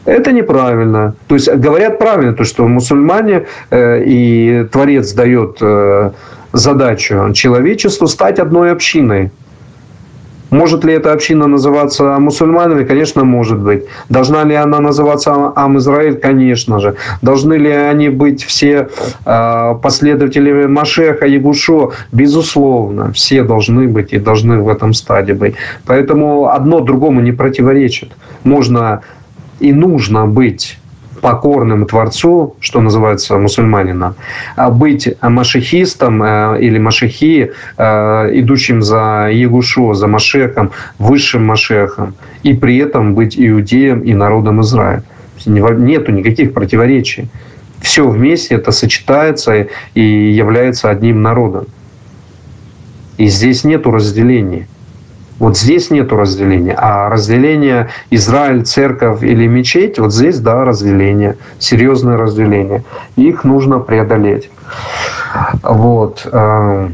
Speaker 1: Это неправильно. То есть говорят правильно, то, что мусульмане э, и Творец дает э, задачу человечеству стать одной общиной. Может ли эта община называться мусульманами? Конечно, может быть. Должна ли она называться Ам Израиль? Конечно же. Должны ли они быть все э, последователями Машеха, Ягушо? Безусловно. Все должны быть и должны в этом стадии быть. Поэтому одно другому не противоречит. Можно и нужно быть покорным Творцу, что называется мусульманина, а быть машехистом э, или машехи, э, идущим за Егушу, за Машехом, высшим Машехом, и при этом быть иудеем и народом Израиля. Нету никаких противоречий. Все вместе это сочетается и является одним народом. И здесь нету разделений. Вот здесь нет разделения. А разделение Израиль, церковь или мечеть, вот здесь, да, разделение, серьезное разделение. Их нужно преодолеть. Вот. Э,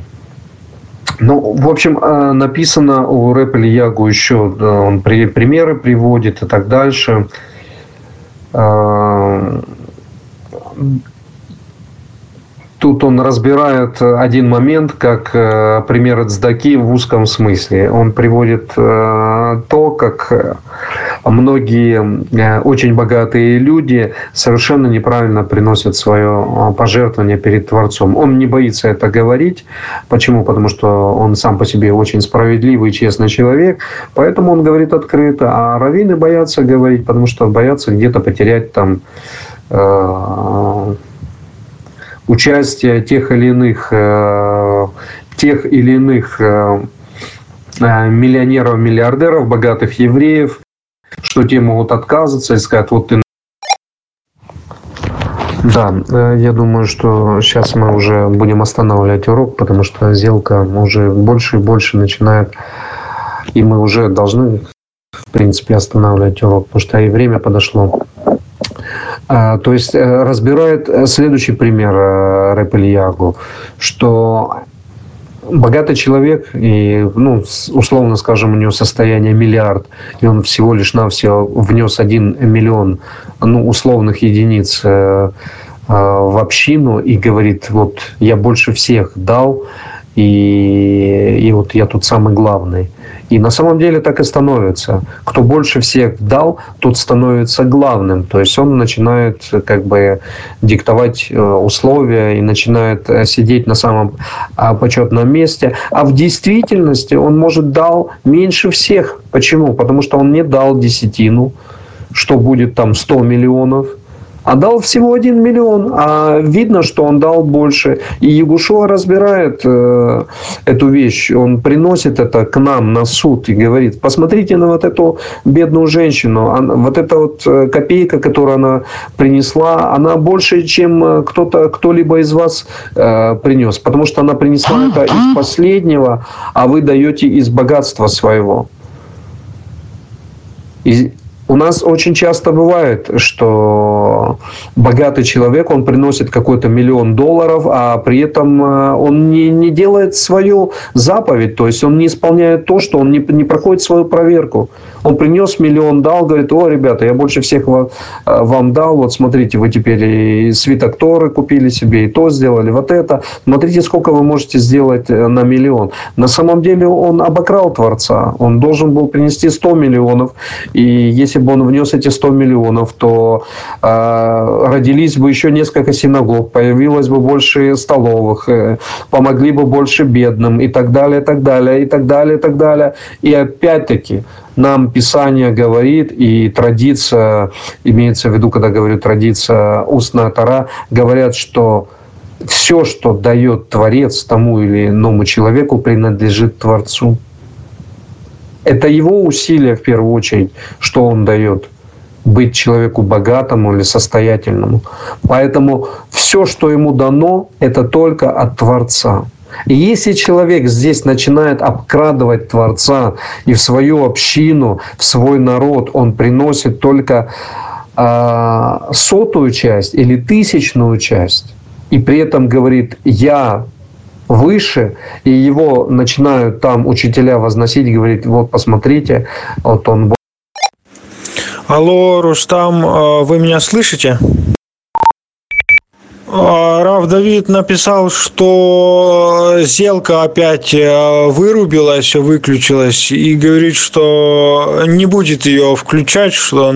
Speaker 1: ну, в общем, э, написано у рэп Ягу еще, он примеры приводит и так дальше. Э, тут он разбирает один момент как э, пример цдаки в узком смысле. Он приводит то, как многие э, очень богатые люди совершенно неправильно приносят свое э, пожертвование перед Творцом. Он не боится это говорить. Почему? Потому что он сам по себе очень справедливый, честный человек. Поэтому он говорит открыто. А раввины боятся говорить, потому что боятся где-то потерять там э, участие тех или иных тех или иных миллионеров, миллиардеров, богатых евреев, что те могут отказываться и сказать, вот ты да, э, я думаю, что сейчас мы уже будем останавливать урок, потому что сделка уже больше и больше начинает, и мы уже должны, в принципе, останавливать урок, потому что и время подошло. А, то есть э, разбирает э, следующий пример Рэп Ильягу, что богатый человек, и, ну, условно скажем, у него состояние миллиард, и он всего лишь навсего внес один миллион ну, условных единиц э, э, в общину и говорит, вот я больше всех дал, и, и вот я тут самый главный. И на самом деле так и становится. Кто больше всех дал, тот становится главным. То есть он начинает как бы диктовать э, условия и начинает э, сидеть на самом а, почетном месте. А в действительности он, может, дал меньше всех. Почему? Потому что он не дал десятину, что будет там 100 миллионов – а дал всего 1 миллион, а видно, что он дал больше. И Ягушуа разбирает э, эту вещь, он приносит это к нам на суд и говорит, посмотрите на вот эту бедную женщину, она, вот эта вот э, копейка, которую она принесла, она больше, чем э, кто-то, кто-либо из вас э, принес, потому что она принесла это из последнего, а вы даете из богатства своего. И у нас очень часто бывает, что богатый человек, он приносит какой-то миллион долларов, а при этом э, он не, не делает свою заповедь, то есть он не исполняет то, что он не, не проходит свою проверку. Он принес миллион, дал, говорит, о, ребята, я больше всех вам, э, вам дал, вот смотрите, вы теперь и свиток Торы купили себе, и то сделали, вот это. Смотрите, сколько вы можете сделать э, на миллион. На самом деле он обокрал Творца, он должен был принести 100 миллионов, и если бы он внес эти 100 миллионов, то э, родились бы еще несколько синагог, появилось бы больше столовых, э, помогли бы больше бедным и так далее, и так далее, и так далее, и так далее. И опять-таки нам Писание говорит, и традиция, имеется в виду, когда говорю традиция устная Тара, говорят, что все, что дает Творец тому или иному человеку, принадлежит Творцу. Это его усилия в первую очередь, что он дает быть человеку богатому или состоятельному. Поэтому все, что ему дано, это только от Творца. И если человек здесь начинает обкрадывать Творца и в свою общину, в свой народ, он приносит только э, сотую часть или тысячную часть, и при этом говорит, я выше, и его начинают там учителя возносить, говорить, вот посмотрите, вот он...
Speaker 2: Алло, Рустам, а, вы меня слышите? А, Рав Давид написал, что зелка опять а, вырубилась, выключилась, и говорит, что не будет ее включать, что